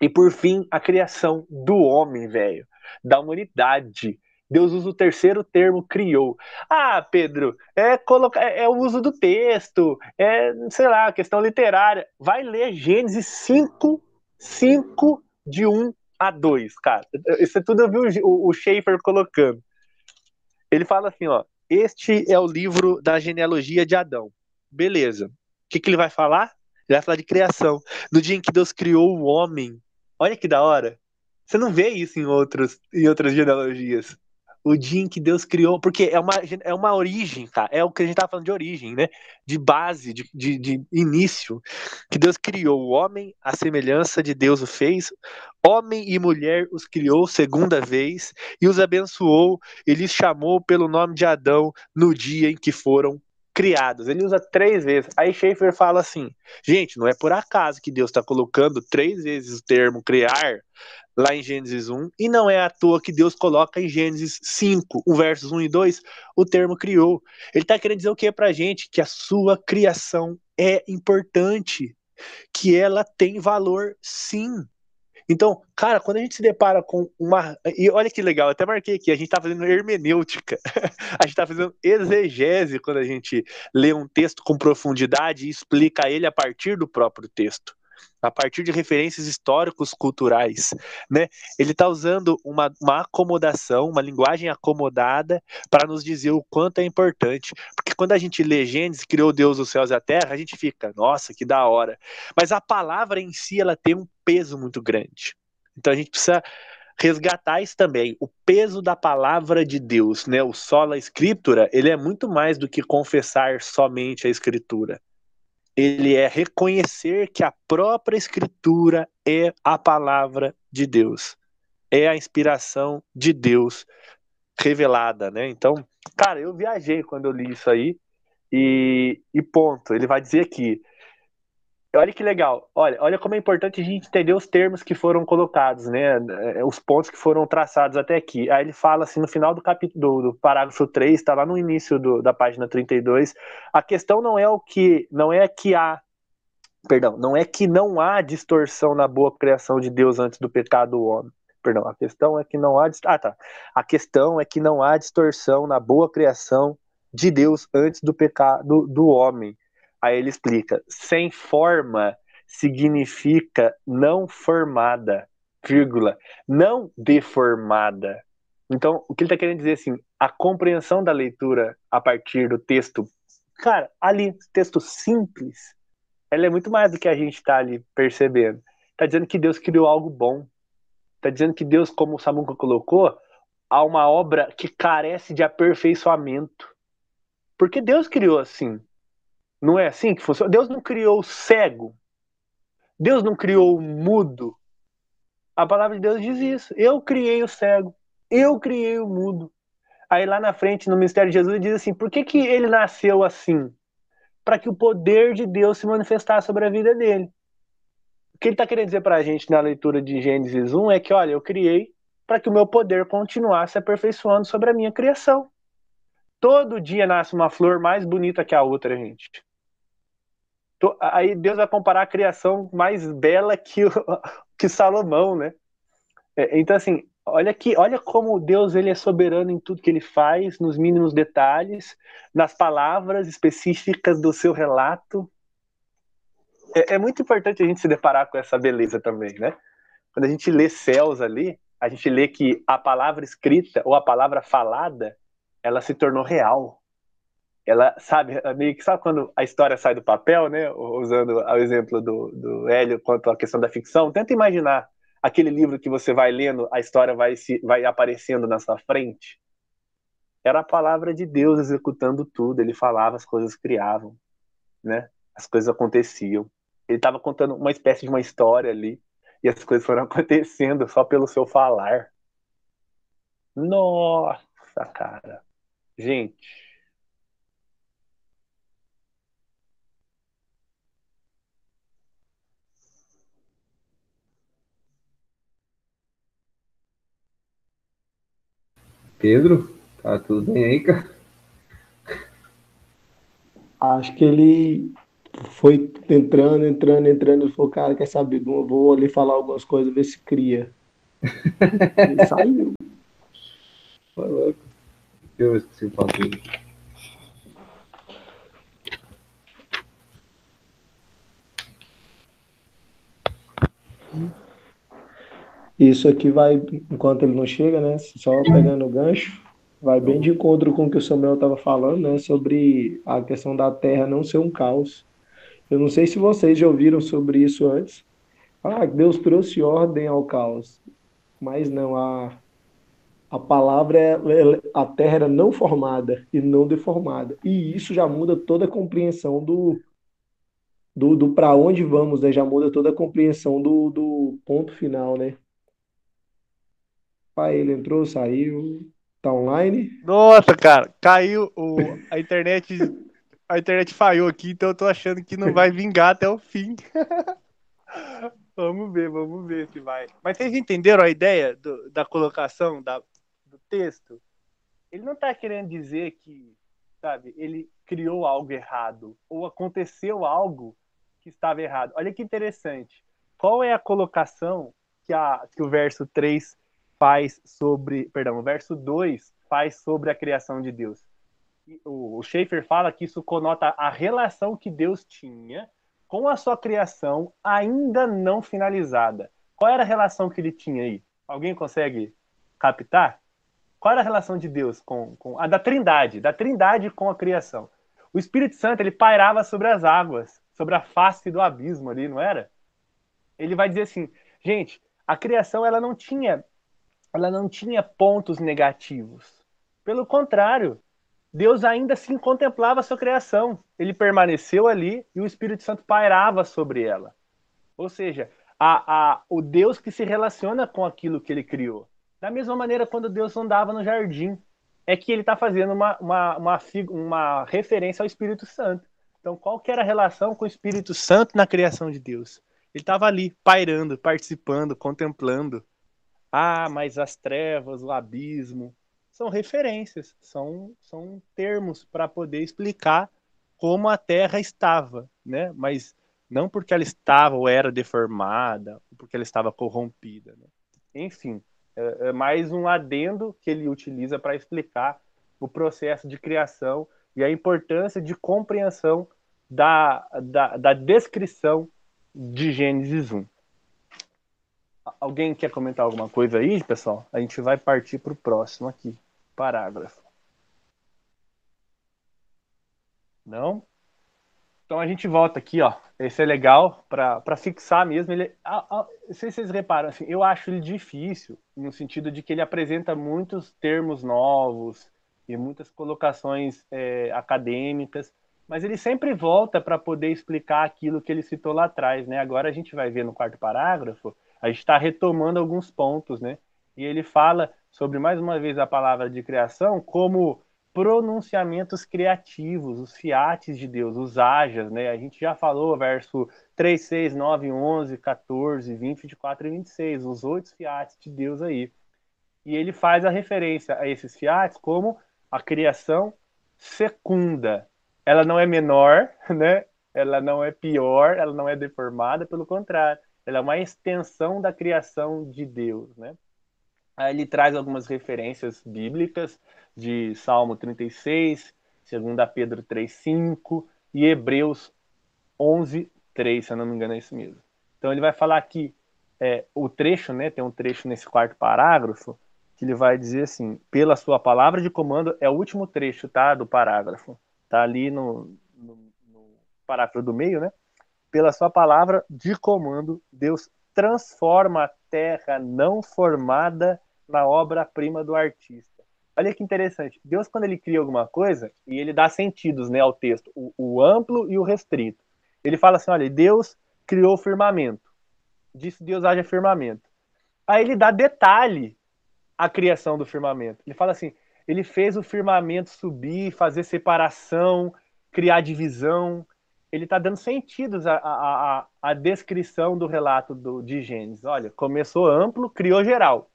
Speaker 1: E por fim, a criação do homem, velho, da humanidade. Deus usa o terceiro termo, criou. Ah, Pedro, é, é, é o uso do texto, é, sei lá, questão literária. Vai ler Gênesis 5, 5, de 1 a 2, cara. Isso é tudo eu vi o, o Schaefer colocando. Ele fala assim, ó, este é o livro da genealogia de Adão. Beleza que, que ele vai falar? Ele vai falar de criação. No dia em que Deus criou o homem. Olha que da hora. Você não vê isso em, outros, em outras genealogias o dia em que Deus criou, porque é uma, é uma origem, cara, é o que a gente tava falando de origem, né? De base, de, de, de, início, que Deus criou o homem, a semelhança de Deus o fez, homem e mulher os criou segunda vez e os abençoou e lhes chamou pelo nome de Adão no dia em que foram criados. Ele usa três vezes. Aí Schaefer fala assim: gente, não é por acaso que Deus está colocando três vezes o termo criar lá em Gênesis 1, e não é à toa que Deus coloca em Gênesis 5, o versos 1 e 2, o termo criou. Ele está querendo dizer o que para gente? Que a sua criação é importante, que ela tem valor sim. Então, cara, quando a gente se depara com uma. E olha que legal, até marquei aqui, a gente tá fazendo hermenêutica, a gente tá fazendo exegese quando a gente lê um texto com profundidade e explica ele a partir do próprio texto a partir de referências históricos culturais, né? Ele está usando uma, uma acomodação, uma linguagem acomodada para nos dizer o quanto é importante, porque quando a gente lê Gênesis, criou Deus os céus e a terra, a gente fica, nossa, que da hora. Mas a palavra em si, ela tem um peso muito grande. Então a gente precisa resgatar isso também, o peso da palavra de Deus, né? O sola escritura, ele é muito mais do que confessar somente a escritura ele é reconhecer que a própria escritura é a palavra de Deus, é a inspiração de Deus revelada, né? Então, cara, eu viajei quando eu li isso aí e, e ponto. Ele vai dizer aqui, Olha que legal. Olha, olha como é importante a gente entender os termos que foram colocados, né? É, os pontos que foram traçados até aqui. Aí ele fala assim no final do capítulo do, parágrafo 3, está lá no início do, da página 32. A questão não é o que não é que há perdão, não é que não há distorção na boa criação de Deus antes do pecado do homem. Perdão, a questão é que não há Ah, tá. A questão é que não há distorção na boa criação de Deus antes do pecado do homem Aí ele explica: sem forma significa não formada. vírgula, não deformada. Então, o que ele está querendo dizer assim, a compreensão da leitura a partir do texto, cara, ali, texto simples, ela é muito mais do que a gente está ali percebendo. Está dizendo que Deus criou algo bom. Está dizendo que Deus, como o Samuca colocou, há uma obra que carece de aperfeiçoamento. Porque Deus criou assim. Não é assim que funciona? Deus não criou o cego. Deus não criou o mudo. A palavra de Deus diz isso. Eu criei o cego. Eu criei o mudo. Aí lá na frente, no ministério de Jesus, diz assim: por que, que ele nasceu assim? Para que o poder de Deus se manifestasse sobre a vida dele. O que ele está querendo dizer para a gente na leitura de Gênesis 1 é que, olha, eu criei para que o meu poder continuasse aperfeiçoando sobre a minha criação. Todo dia nasce uma flor mais bonita que a outra, gente. Aí Deus vai comparar a criação mais bela que, o, que Salomão, né? É, então, assim, olha aqui, olha como Deus ele é soberano em tudo que ele faz, nos mínimos detalhes, nas palavras específicas do seu relato. É, é muito importante a gente se deparar com essa beleza também, né? Quando a gente lê céus ali, a gente lê que a palavra escrita ou a palavra falada, ela se tornou real ela sabe, é meio que sabe quando a história sai do papel, né? Usando o exemplo do, do Hélio quanto à questão da ficção, tenta imaginar aquele livro que você vai lendo, a história vai, se, vai aparecendo na sua frente. Era a palavra de Deus executando tudo, ele falava, as coisas criavam, né? As coisas aconteciam. Ele estava contando uma espécie de uma história ali, e as coisas foram acontecendo só pelo seu falar. Nossa, cara. Gente,
Speaker 3: Pedro, tá tudo bem aí, cara?
Speaker 4: Acho que ele foi entrando, entrando, entrando. Ele falou, cara, quer saber? Vou ali falar algumas coisas, ver se cria. ele saiu.
Speaker 3: Foi louco. Deixa eu ver se você fala
Speaker 4: Isso aqui vai, enquanto ele não chega, né? Só pegando o gancho, vai bem de encontro com o que o Samuel estava falando, né? Sobre a questão da Terra não ser um caos. Eu não sei se vocês já ouviram sobre isso antes. Ah, Deus trouxe ordem ao caos. Mas não, a, a palavra é a terra era não formada e não deformada. E isso já muda toda a compreensão do, do, do para onde vamos, né? Já muda toda a compreensão do, do ponto final, né? Pai, ele entrou, saiu, tá online.
Speaker 1: Nossa, cara, caiu o, a internet. A internet falhou aqui, então eu tô achando que não vai vingar até o fim. vamos ver, vamos ver se vai. Mas vocês entenderam a ideia do, da colocação da, do texto? Ele não tá querendo dizer que, sabe, ele criou algo errado ou aconteceu algo que estava errado. Olha que interessante. Qual é a colocação que, a, que o verso 3 faz sobre, perdão, o verso 2 faz sobre a criação de Deus. O Schaefer fala que isso conota a relação que Deus tinha com a sua criação ainda não finalizada. Qual era a relação que ele tinha aí? Alguém consegue captar? Qual era a relação de Deus com, com a da Trindade, da Trindade com a criação? O Espírito Santo ele pairava sobre as águas, sobre a face do abismo ali, não era? Ele vai dizer assim, gente, a criação ela não tinha ela não tinha pontos negativos. Pelo contrário, Deus ainda assim contemplava a sua criação. Ele permaneceu ali e o Espírito Santo pairava sobre ela. Ou seja, a, a, o Deus que se relaciona com aquilo que ele criou. Da mesma maneira, quando Deus andava no jardim, é que ele está fazendo uma, uma, uma, uma referência ao Espírito Santo. Então, qual que era a relação com o Espírito Santo na criação de Deus? Ele estava ali, pairando, participando, contemplando. Ah, mas as trevas, o abismo, são referências, são, são termos para poder explicar como a Terra estava, né? Mas não porque ela estava ou era deformada, porque ela estava corrompida. Né? Enfim, é, é mais um adendo que ele utiliza para explicar o processo de criação e a importância de compreensão da, da, da descrição de Gênesis 1 Alguém quer comentar alguma coisa aí, pessoal? A gente vai partir para o próximo aqui, parágrafo. Não? Então a gente volta aqui, ó. Esse é legal para fixar mesmo. Ele, ah, ah, não sei se vocês reparam, assim, eu acho ele difícil no sentido de que ele apresenta muitos termos novos e muitas colocações é, acadêmicas, mas ele sempre volta para poder explicar aquilo que ele citou lá atrás, né? Agora a gente vai ver no quarto parágrafo, a gente está retomando alguns pontos, né? E ele fala sobre mais uma vez a palavra de criação como pronunciamentos criativos, os fiates de Deus, os ajas, né? A gente já falou, verso 3, 6, 9, 11, 14, 20, 24 e 26, os oito fiates de Deus aí. E ele faz a referência a esses fiates como a criação secunda. Ela não é menor, né? Ela não é pior, ela não é deformada, pelo contrário, ela é uma extensão da criação de Deus, né? Aí ele traz algumas referências bíblicas de Salmo 36, 2 Pedro 3,5 e Hebreus 11, 3, se eu não me engano é isso mesmo. Então ele vai falar aqui, é, o trecho, né, tem um trecho nesse quarto parágrafo, que ele vai dizer assim, pela sua palavra de comando, é o último trecho, tá, do parágrafo, tá ali no, no, no parágrafo do meio, né, pela sua palavra de comando, Deus transforma a terra não formada na obra-prima do artista. Olha que interessante. Deus, quando ele cria alguma coisa, e ele dá sentidos né, ao texto, o, o amplo e o restrito. Ele fala assim: olha, Deus criou o firmamento. Disse Deus haja firmamento. Aí ele dá detalhe à criação do firmamento. Ele fala assim: ele fez o firmamento subir, fazer separação, criar divisão. Ele está dando sentidos à, à, à, descrição do relato do, de Gênesis. Olha, começou amplo, criou geral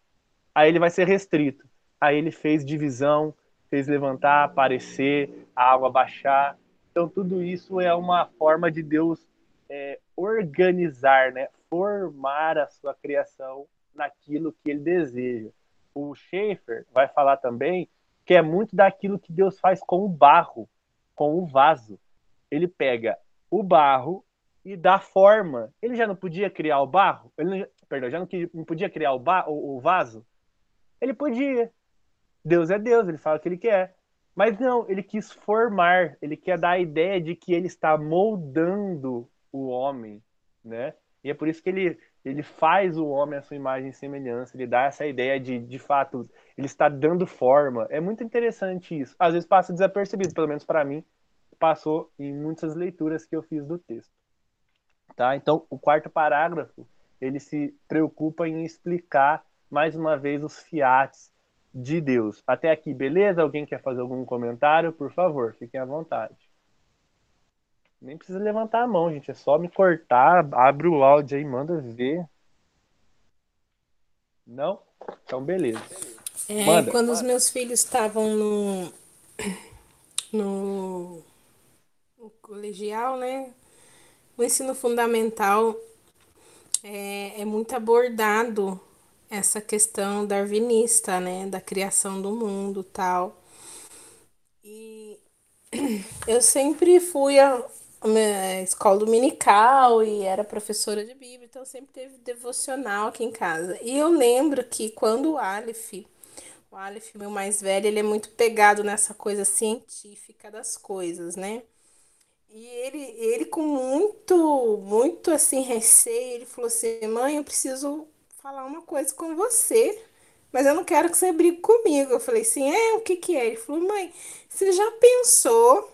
Speaker 1: aí ele vai ser restrito. Aí ele fez divisão, fez levantar, aparecer, a água baixar. Então tudo isso é uma forma de Deus é, organizar, né? formar a sua criação naquilo que ele deseja. O Schaefer vai falar também que é muito daquilo que Deus faz com o barro, com o vaso. Ele pega o barro e dá forma. Ele já não podia criar o barro? Ele não, perdão, já não, não podia criar o, o, o vaso? Ele podia. Deus é Deus, ele fala o que ele quer. Mas não, ele quis formar, ele quer dar a ideia de que ele está moldando o homem, né? E é por isso que ele, ele faz o homem a sua imagem e semelhança, ele dá essa ideia de, de fato, ele está dando forma. É muito interessante isso. Às vezes passa desapercebido, pelo menos para mim, passou em muitas leituras que eu fiz do texto. Tá? Então, o quarto parágrafo, ele se preocupa em explicar mais uma vez os fiates de Deus. Até aqui, beleza? Alguém quer fazer algum comentário? Por favor, fiquem à vontade. Nem precisa levantar a mão, gente. É só me cortar, abre o áudio aí, manda ver. Não? Então, beleza.
Speaker 2: É, quando os meus filhos estavam no, no, no colegial, né? O ensino fundamental é, é muito abordado essa questão darwinista, né, da criação do mundo, tal. E eu sempre fui a, a escola dominical e era professora de Bíblia, então sempre teve devocional aqui em casa. E eu lembro que quando o Aleph, o Aleph, meu mais velho, ele é muito pegado nessa coisa científica das coisas, né? E ele, ele com muito, muito assim, receio, ele falou assim, mãe, eu preciso falar uma coisa com você, mas eu não quero que você brigue comigo. Eu falei assim, é, o que que é? Ele falou, mãe, você já pensou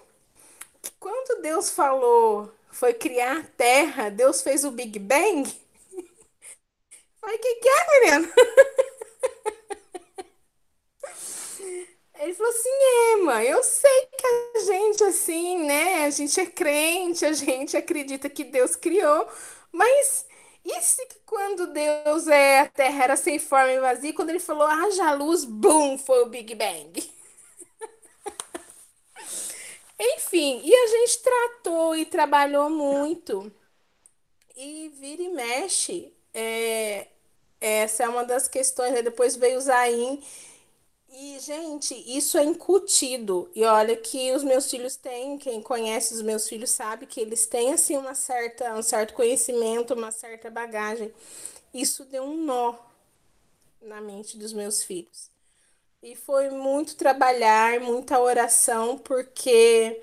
Speaker 2: que quando Deus falou, foi criar a Terra, Deus fez o Big Bang? Falei, o que que é, menino? Ele falou assim, é, mãe, eu sei que a gente, assim, né, a gente é crente, a gente acredita que Deus criou, mas e se quando Deus é a terra era sem forma e vazia, quando ele falou haja luz, bum, foi o Big Bang. Enfim, e a gente tratou e trabalhou muito. E vira e mexe. É, essa é uma das questões. Né? Depois veio o Zain E, gente, isso é incutido. E olha que os meus filhos têm, quem conhece os meus filhos sabe que eles têm assim uma certa, um certo conhecimento, uma certa bagagem. Isso deu um nó na mente dos meus filhos. E foi muito trabalhar, muita oração, porque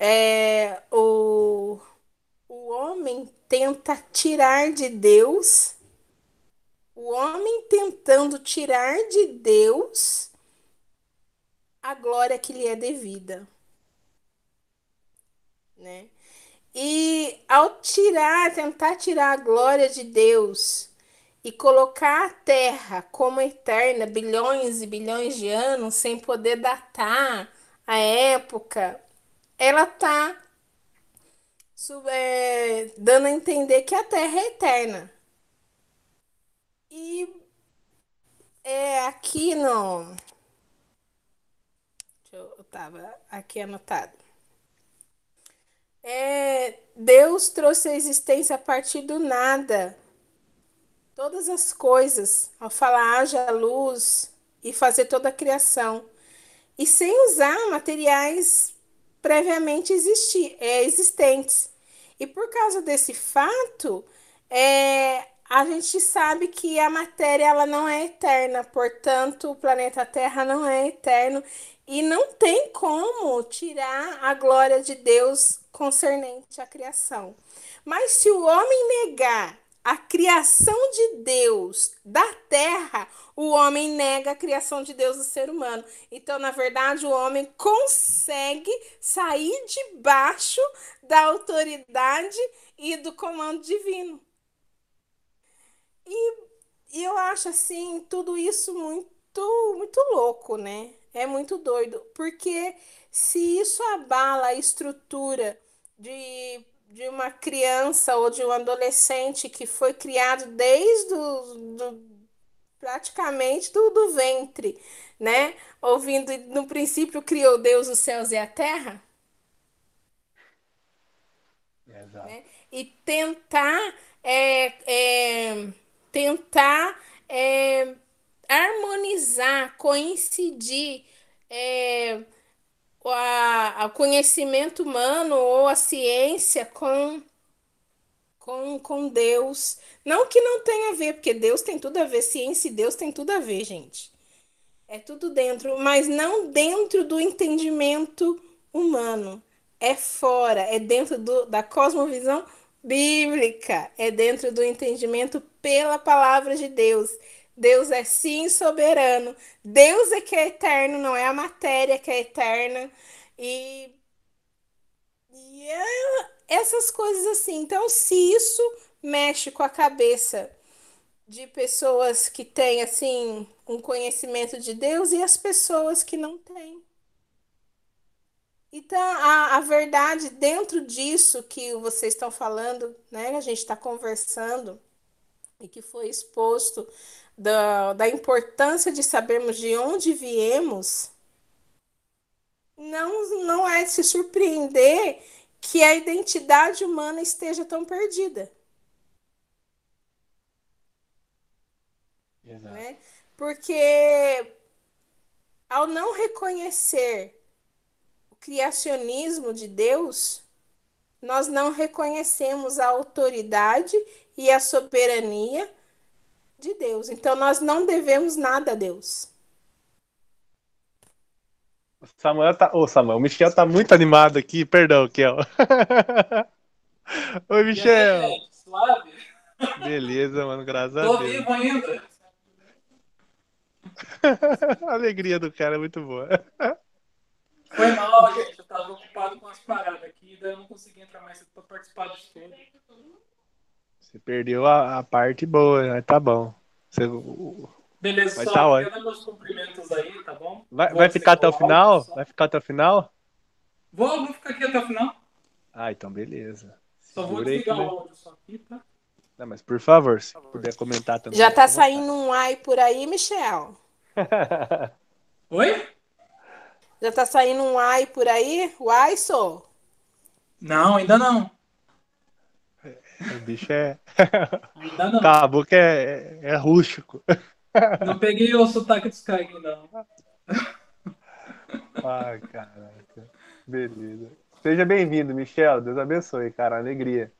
Speaker 2: é, o, o homem tenta tirar de Deus, o homem tentando tirar de Deus a glória que lhe é devida, né? E ao tirar, tentar tirar a glória de Deus e colocar a Terra como eterna, bilhões e bilhões de anos, sem poder datar a época, ela tá é, dando a entender que a Terra é eterna. E é aqui no. Eu tava aqui anotado. É, Deus trouxe a existência a partir do nada todas as coisas, ao falar haja luz e fazer toda a criação, e sem usar materiais previamente existir, é, existentes. E por causa desse fato, é, a gente sabe que a matéria ela não é eterna, portanto, o planeta Terra não é eterno e não tem como tirar a glória de Deus concernente à criação. Mas se o homem negar a criação de Deus da terra, o homem nega a criação de Deus do ser humano. Então, na verdade, o homem consegue sair debaixo da autoridade e do comando divino. E, eu acho assim, tudo isso muito, muito louco, né? É muito doido, porque se isso abala a estrutura de de uma criança ou de um adolescente que foi criado desde do, do praticamente do, do ventre, né? Ouvindo, no princípio criou Deus os céus e a terra. Exato. Né? E tentar é, é, tentar é, harmonizar, coincidir é, a, a conhecimento humano ou a ciência com, com, com Deus. Não que não tenha a ver, porque Deus tem tudo a ver, ciência e Deus tem tudo a ver, gente. É tudo dentro, mas não dentro do entendimento humano. É fora, é dentro do, da cosmovisão bíblica, é dentro do entendimento pela palavra de Deus. Deus é sim soberano. Deus é que é eterno, não é a matéria que é eterna. E, e é essas coisas assim. Então, se isso mexe com a cabeça de pessoas que têm assim um conhecimento de Deus e as pessoas que não têm. Então, a, a verdade dentro disso que vocês estão falando, né? A gente está conversando e que foi exposto da, da importância de sabermos de onde viemos, não, não é se surpreender que a identidade humana esteja tão perdida. Exato. Né? Porque ao não reconhecer criacionismo de Deus, nós não reconhecemos a autoridade e a soberania de Deus. Então nós não devemos nada a Deus.
Speaker 1: O Samuel tá. Ô, Samuel, o Michel tá muito animado aqui. Perdão, Kel. Oi, Michel. Suave? Beleza, mano, graças Tô a Deus. Tô vivo ainda. a alegria do cara é muito boa.
Speaker 5: Foi mal, gente. Eu tava ocupado com as paradas aqui, daí eu não consegui entrar mais pra participar do estudo.
Speaker 1: Você perdeu a, a parte boa, né? Tá bom. Você...
Speaker 5: Beleza, vai só tá meus cumprimentos aí, tá bom?
Speaker 1: Vai, vai ficar até o final? Vai ficar até o final?
Speaker 5: Vou, vou ficar aqui até o final.
Speaker 1: Ah, então beleza.
Speaker 5: Só vou desligar o áudio só aqui, tá?
Speaker 1: Não, mas por favor, se puder comentar também.
Speaker 2: Já tá saindo um ai por aí, Michel?
Speaker 5: Oi?
Speaker 2: Já tá saindo um ai por aí? O ai, sou?
Speaker 5: Não, ainda não.
Speaker 1: O bicho é. Ainda não. Cabo que é, é, rústico.
Speaker 5: Não peguei o sotaque dos caras não.
Speaker 1: Ah, caraca. Beleza. Seja bem-vindo, Michel. Deus abençoe, cara. Alegria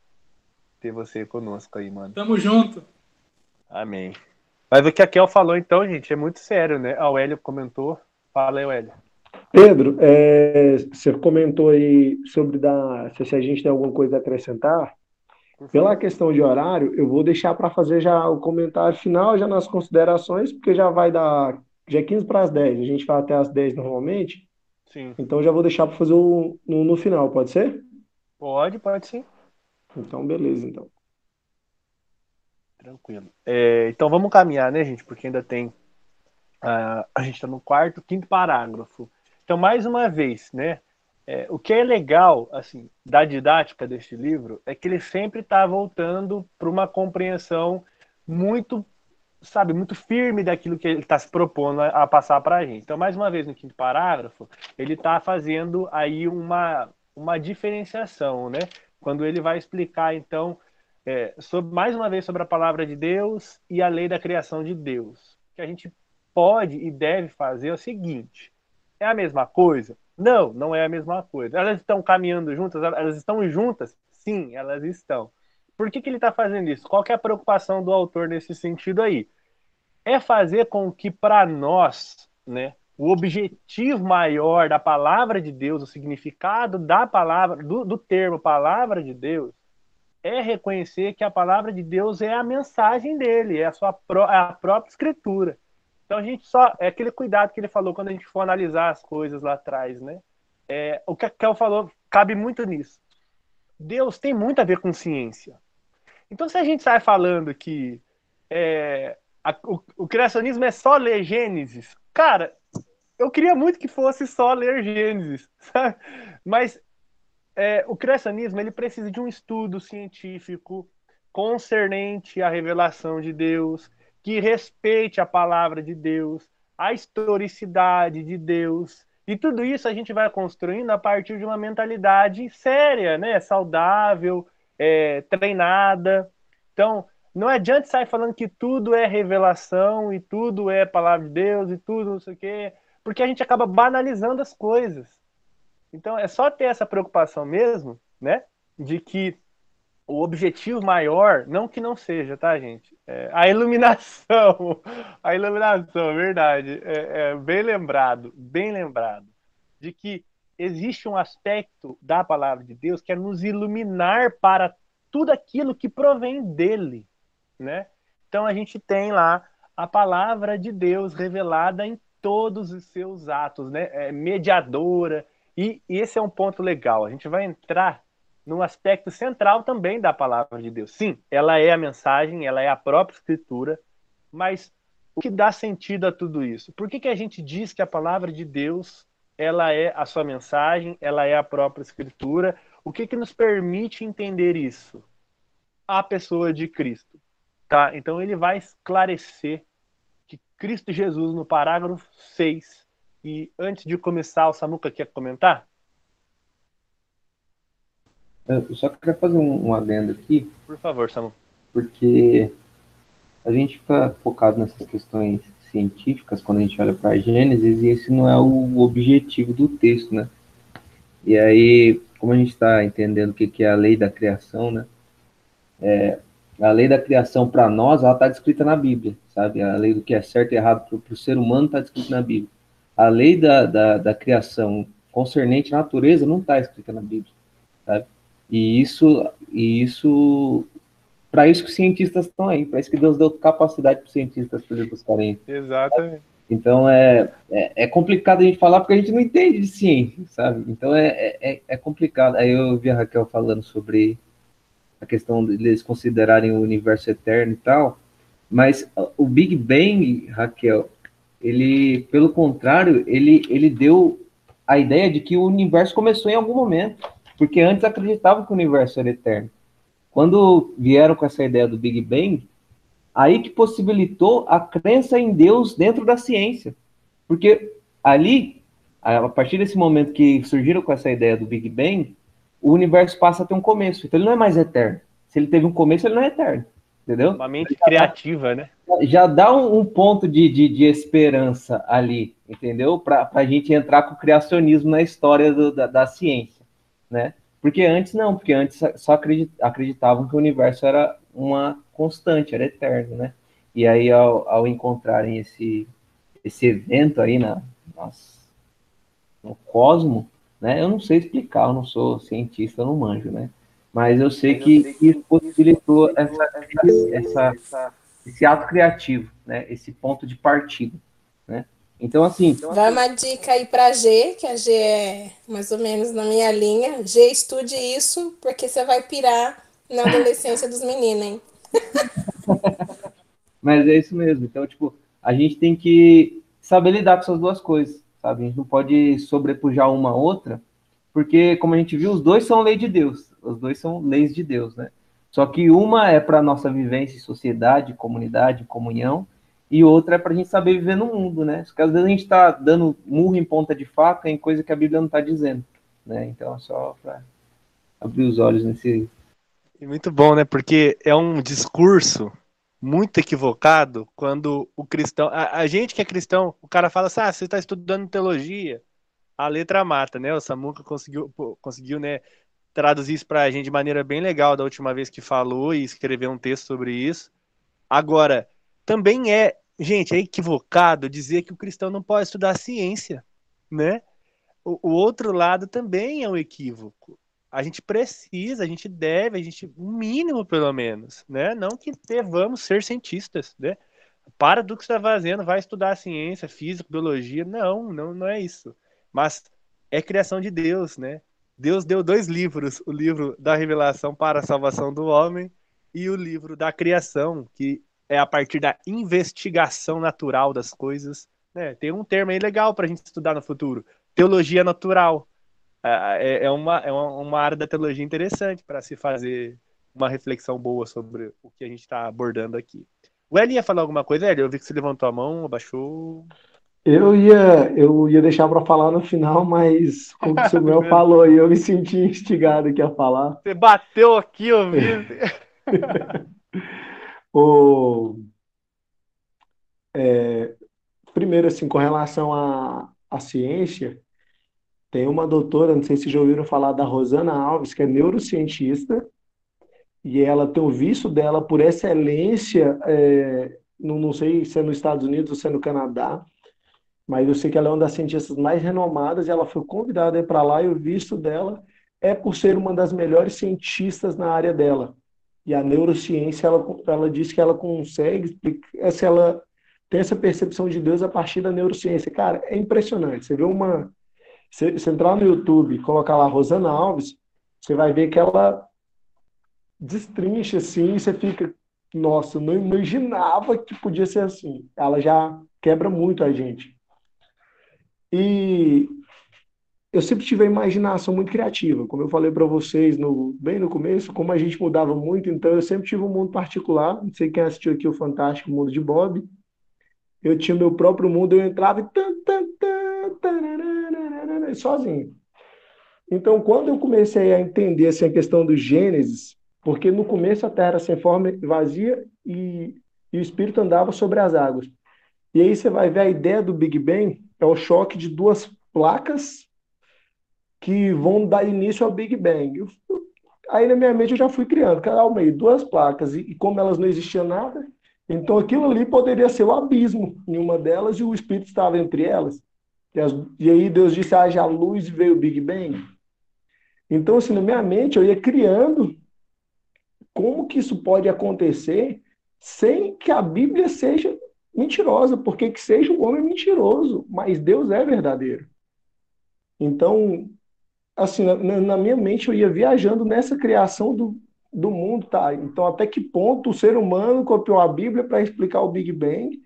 Speaker 1: ter você conosco aí, mano.
Speaker 5: Tamo junto.
Speaker 1: Amém. Mas o que a Kel falou, então, gente, é muito sério, né? A Hélio comentou. Fala aí, Hélio.
Speaker 4: Pedro, é, você comentou aí sobre da, se a gente tem alguma coisa a acrescentar. Pela questão de horário, eu vou deixar para fazer já o comentário final, já nas considerações, porque já vai dar, já é 15 para as 10, a gente vai até as 10 normalmente,
Speaker 1: Sim.
Speaker 4: então já vou deixar para fazer o, no, no final, pode ser?
Speaker 1: Pode, pode sim.
Speaker 4: Então, beleza, então.
Speaker 1: Tranquilo. É, então vamos caminhar, né, gente? Porque ainda tem. ah, a gente está no quarto, quinto parágrafo. Então, mais uma vez, né? é, o que é legal, assim, da didática deste livro é que ele sempre está voltando para uma compreensão muito, sabe, muito firme daquilo que ele está se propondo a, a passar para a gente. Então, mais uma vez, no quinto parágrafo, ele está fazendo aí uma, uma diferenciação, né? Quando ele vai explicar, então, é, sobre, mais uma vez sobre a palavra de Deus e a lei da criação de Deus. O que a gente pode e deve fazer é o seguinte: é a mesma coisa? Não, não é a mesma coisa. Elas estão caminhando juntas? Elas estão juntas? Sim, elas estão. Por que, que ele está fazendo isso? Qual é a preocupação do autor nesse sentido aí? É fazer com que, para nós, né, o objetivo maior da palavra de Deus, o significado da palavra, do, do termo palavra de Deus, é reconhecer que a palavra de Deus é a mensagem dele, é a sua é a própria escritura. Então a gente só é aquele cuidado que ele falou quando a gente for analisar as coisas lá atrás, né? É, o que a Kel falou cabe muito nisso. Deus tem muito a ver com ciência. Então se a gente sai falando que é, a- o, o criacionismo é só ler Gênesis, cara, eu queria muito que fosse só ler Gênesis, sabe? Mas é, o criacionismo ele precisa de um estudo científico concernente à revelação de Deus, que respeite a palavra de Deus, a historicidade de Deus. E tudo isso a gente vai construindo a partir de uma mentalidade séria, né? saudável, é, treinada. Então, não adianta sair falando que tudo é revelação e tudo é palavra de Deus e tudo não sei o quê, porque a gente acaba banalizando as coisas. Então é só ter essa preocupação mesmo, né? De que o objetivo maior, não que não seja, tá, gente? É a iluminação. A iluminação, verdade. É, é bem lembrado, bem lembrado. De que existe um aspecto da palavra de Deus que é nos iluminar para tudo aquilo que provém dele, né? Então a gente tem lá a palavra de Deus revelada em todos os seus atos, né? É mediadora, e, e esse é um ponto legal. A gente vai entrar num aspecto central também da palavra de Deus. Sim, ela é a mensagem, ela é a própria escritura, mas o que dá sentido a tudo isso? Por que, que a gente diz que a palavra de Deus ela é a sua mensagem, ela é a própria escritura? O que, que nos permite entender isso? A pessoa de Cristo. Tá? Então ele vai esclarecer que Cristo Jesus, no parágrafo 6, e antes de começar, o Samuca quer comentar?
Speaker 3: Eu só queria fazer um, um adendo aqui,
Speaker 1: Por favor, Samuca.
Speaker 3: porque a gente fica focado nessas questões científicas quando a gente olha para Gênesis, e esse não é o objetivo do texto, né? E aí, como a gente está entendendo o que, que é a lei da criação, né? É, a lei da criação para nós, ela está descrita na Bíblia, sabe? A lei do que é certo e errado para o ser humano está descrita na Bíblia. A lei da, da, da criação concernente à natureza não está escrita na Bíblia, sabe? E isso, e isso para isso que os cientistas estão aí, para isso que Deus deu capacidade para os cientistas para buscarem isso.
Speaker 1: Exatamente.
Speaker 3: Então é, é, é complicado a gente falar porque a gente não entende de ciência, sabe? Então é, é, é complicado. Aí eu vi a Raquel falando sobre a questão deles considerarem o universo eterno e tal, mas o Big Bang, Raquel, ele, pelo contrário, ele, ele deu a ideia de que o universo começou em algum momento, porque antes acreditavam que o universo era eterno. Quando vieram com essa ideia do Big Bang, aí que possibilitou a crença em Deus dentro da ciência. Porque ali, a partir desse momento que surgiram com essa ideia do Big Bang, o universo passa a ter um começo. Então ele não é mais eterno. Se ele teve um começo, ele não é eterno. entendeu?
Speaker 1: Uma mente criativa, né?
Speaker 3: Já dá um, um ponto de, de, de, esperança ali, entendeu? Para a gente entrar com o criacionismo na história do, da, da ciência, né? Porque antes não, porque antes só acreditavam que o universo era uma constante, era eterno, né? E aí, ao, ao encontrarem esse, esse evento aí na, nas, no cosmo, né? Eu não sei explicar, eu não sou cientista, eu não manjo, né? Mas eu sei que isso possibilitou essa, essa, essa, esse ato criativo, né? Esse ponto de partida, né? Então, assim.
Speaker 2: Vai uma dica aí para G, que a G é mais ou menos na minha linha. G, estude isso, porque você vai pirar na adolescência dos meninos, hein?
Speaker 3: Mas é isso mesmo. Então, tipo, a gente tem que saber lidar com essas duas coisas, sabe? A gente não pode sobrepujar uma a outra, porque, como a gente viu, os dois são lei de Deus. Os dois são leis de Deus, né? Só que uma é para nossa vivência em sociedade, comunidade, comunhão, e outra é para a gente saber viver no mundo, né? Porque às vezes a gente está dando murro em ponta de faca em coisa que a Bíblia não está dizendo, né? Então é só para abrir os olhos nesse.
Speaker 1: Muito bom, né? Porque é um discurso muito equivocado quando o cristão. A, a gente que é cristão, o cara fala assim: ah, você está estudando teologia, a letra mata, né? O Samuca conseguiu, conseguiu né, traduzir isso para a gente de maneira bem legal da última vez que falou e escreveu um texto sobre isso. Agora, também é, gente, é equivocado dizer que o cristão não pode estudar ciência, né? O, o outro lado também é um equívoco. A gente precisa, a gente deve, a gente, o mínimo pelo menos, né? Não que devamos ser cientistas, né? Para do que está fazendo, vai estudar ciência, física, biologia. Não, não, não é isso. Mas é criação de Deus, né? Deus deu dois livros: o livro da revelação para a salvação do homem e o livro da criação, que é a partir da investigação natural das coisas. Né? Tem um termo aí legal para a gente estudar no futuro: teologia natural. É, é, uma, é uma área da teologia interessante para se fazer uma reflexão boa sobre o que a gente está abordando aqui. O Eli ia falar alguma coisa, Eli? Eu vi que você levantou a mão, abaixou.
Speaker 4: Eu ia, eu ia deixar para falar no final, mas como o Samuel falou eu me senti instigado aqui a falar.
Speaker 1: Você bateu aqui, ouvindo.
Speaker 4: O, é, primeiro, assim, com relação à, à ciência, tem uma doutora, não sei se já ouviram falar da Rosana Alves, que é neurocientista, e ela tem o visto dela por excelência, é, não, não sei se é nos Estados Unidos ou se é no Canadá, mas eu sei que ela é uma das cientistas mais renomadas e ela foi convidada para lá e o visto dela é por ser uma das melhores cientistas na área dela. E a neurociência, ela, ela diz que ela consegue, se ela tem essa percepção de Deus a partir da neurociência. Cara, é impressionante. Você vê uma. Você, você entrar no YouTube e colocar lá Rosana Alves, você vai ver que ela destrincha assim, e você fica, nossa, não imaginava que podia ser assim. Ela já quebra muito a gente. E eu sempre tive a imaginação muito criativa. Como eu falei para vocês no, bem no começo, como a gente mudava muito, então eu sempre tive um mundo particular. Não sei quem assistiu aqui o Fantástico Mundo de Bob. Eu tinha meu próprio mundo, eu entrava e sozinho. Então, quando eu comecei a entender assim, a questão do Gênesis, porque no começo a Terra era sem forma vazia e, e o Espírito andava sobre as águas. E aí você vai ver a ideia do Big Bang, é o choque de duas placas que vão dar início ao Big Bang. Eu, aí na minha mente eu já fui criando, cada ao meio, duas placas, e, e como elas não existiam nada, então aquilo ali poderia ser o abismo em uma delas e o Espírito estava entre elas. E, as, e aí Deus disse, haja luz e veio o Big Bang. Então, assim, na minha mente eu ia criando como que isso pode acontecer sem que a Bíblia seja mentirosa, porque que seja um homem mentiroso, mas Deus é verdadeiro. Então, assim, na, na, minha mente eu ia viajando nessa criação do, do mundo, tá? Então, até que ponto o ser humano copiou a Bíblia para explicar o Big Bang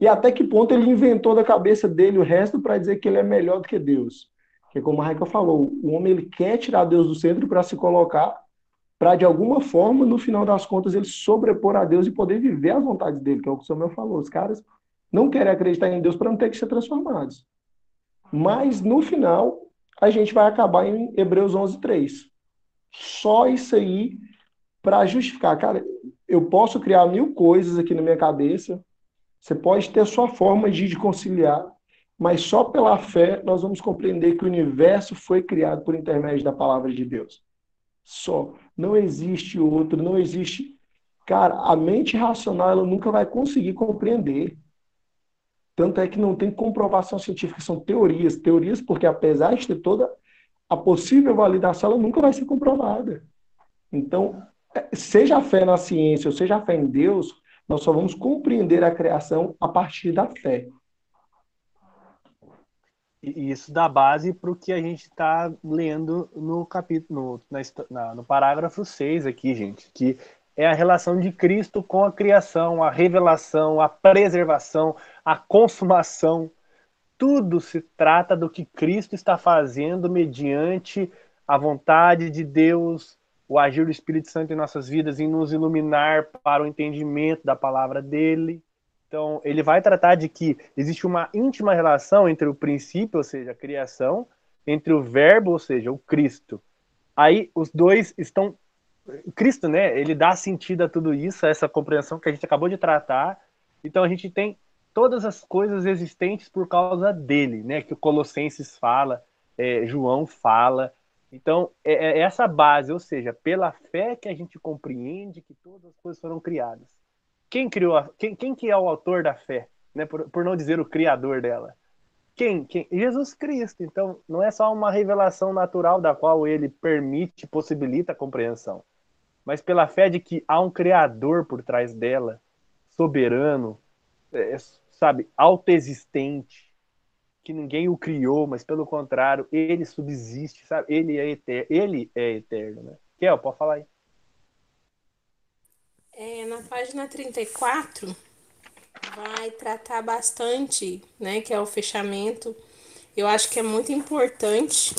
Speaker 4: e até que ponto ele inventou da cabeça dele o resto para dizer que ele é melhor do que Deus. Que como a Raika falou, o homem ele quer tirar Deus do centro para se colocar para de alguma forma, no final das contas, ele sobrepor a Deus e poder viver as vontades dele, que é o que o Samuel falou. Os caras não querem acreditar em Deus para não ter que ser transformados. Mas, no final, a gente vai acabar em Hebreus 11, 3. Só isso aí para justificar. Cara, eu posso criar mil coisas aqui na minha cabeça, você pode ter sua forma de, de conciliar, mas só pela fé nós vamos compreender que o universo foi criado por intermédio da palavra de Deus. Só. Não existe outro, não existe. Cara, a mente racional ela nunca vai conseguir compreender. Tanto é que não tem comprovação científica, são teorias. Teorias porque, apesar de ter toda a possível validação, ela nunca vai ser comprovada. Então, é, seja a fé na ciência ou seja a fé em Deus, nós só vamos compreender a criação a partir da fé.
Speaker 1: E isso dá base para o que a gente está lendo no capítulo, no, na, no parágrafo 6 aqui, gente, que é a relação de Cristo com a criação, a revelação, a preservação, a consumação. Tudo se trata do que Cristo está fazendo mediante a vontade de Deus, o agir do Espírito Santo em nossas vidas, em nos iluminar para o entendimento da palavra dele. Então, ele vai tratar de que existe uma íntima relação entre o princípio, ou seja, a criação, entre o verbo, ou seja, o Cristo. Aí os dois estão Cristo, né? Ele dá sentido a tudo isso, a essa compreensão que a gente acabou de tratar. Então a gente tem todas as coisas existentes por causa dele, né? Que o Colossenses fala, é, João fala. Então é, é essa base, ou seja, pela fé que a gente compreende que todas as coisas foram criadas. Quem criou? A, quem, quem que é o autor da fé? Né? Por, por não dizer o criador dela. Quem? Quem? Jesus Cristo. Então, não é só uma revelação natural da qual ele permite, possibilita a compreensão, mas pela fé de que há um Criador por trás dela, soberano, é, sabe, autoexistente, que ninguém o criou, mas pelo contrário, ele subsiste, sabe? Ele é eterno, ele é eterno, né? Kel, pode falar aí.
Speaker 2: É, na página 34 vai tratar bastante, né, que é o fechamento. Eu acho que é muito importante.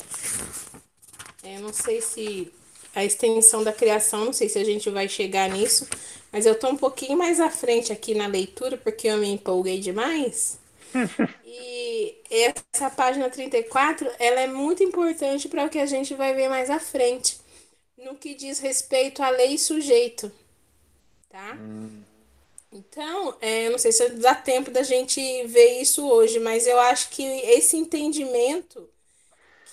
Speaker 2: É, não sei se a extensão da criação, não sei se a gente vai chegar nisso, mas eu tô um pouquinho mais à frente aqui na leitura porque eu me empolguei demais. e essa página 34, ela é muito importante para o que a gente vai ver mais à frente, no que diz respeito à lei e sujeito tá? Hum. Então, é, eu não sei se dá tempo da gente ver isso hoje, mas eu acho que esse entendimento,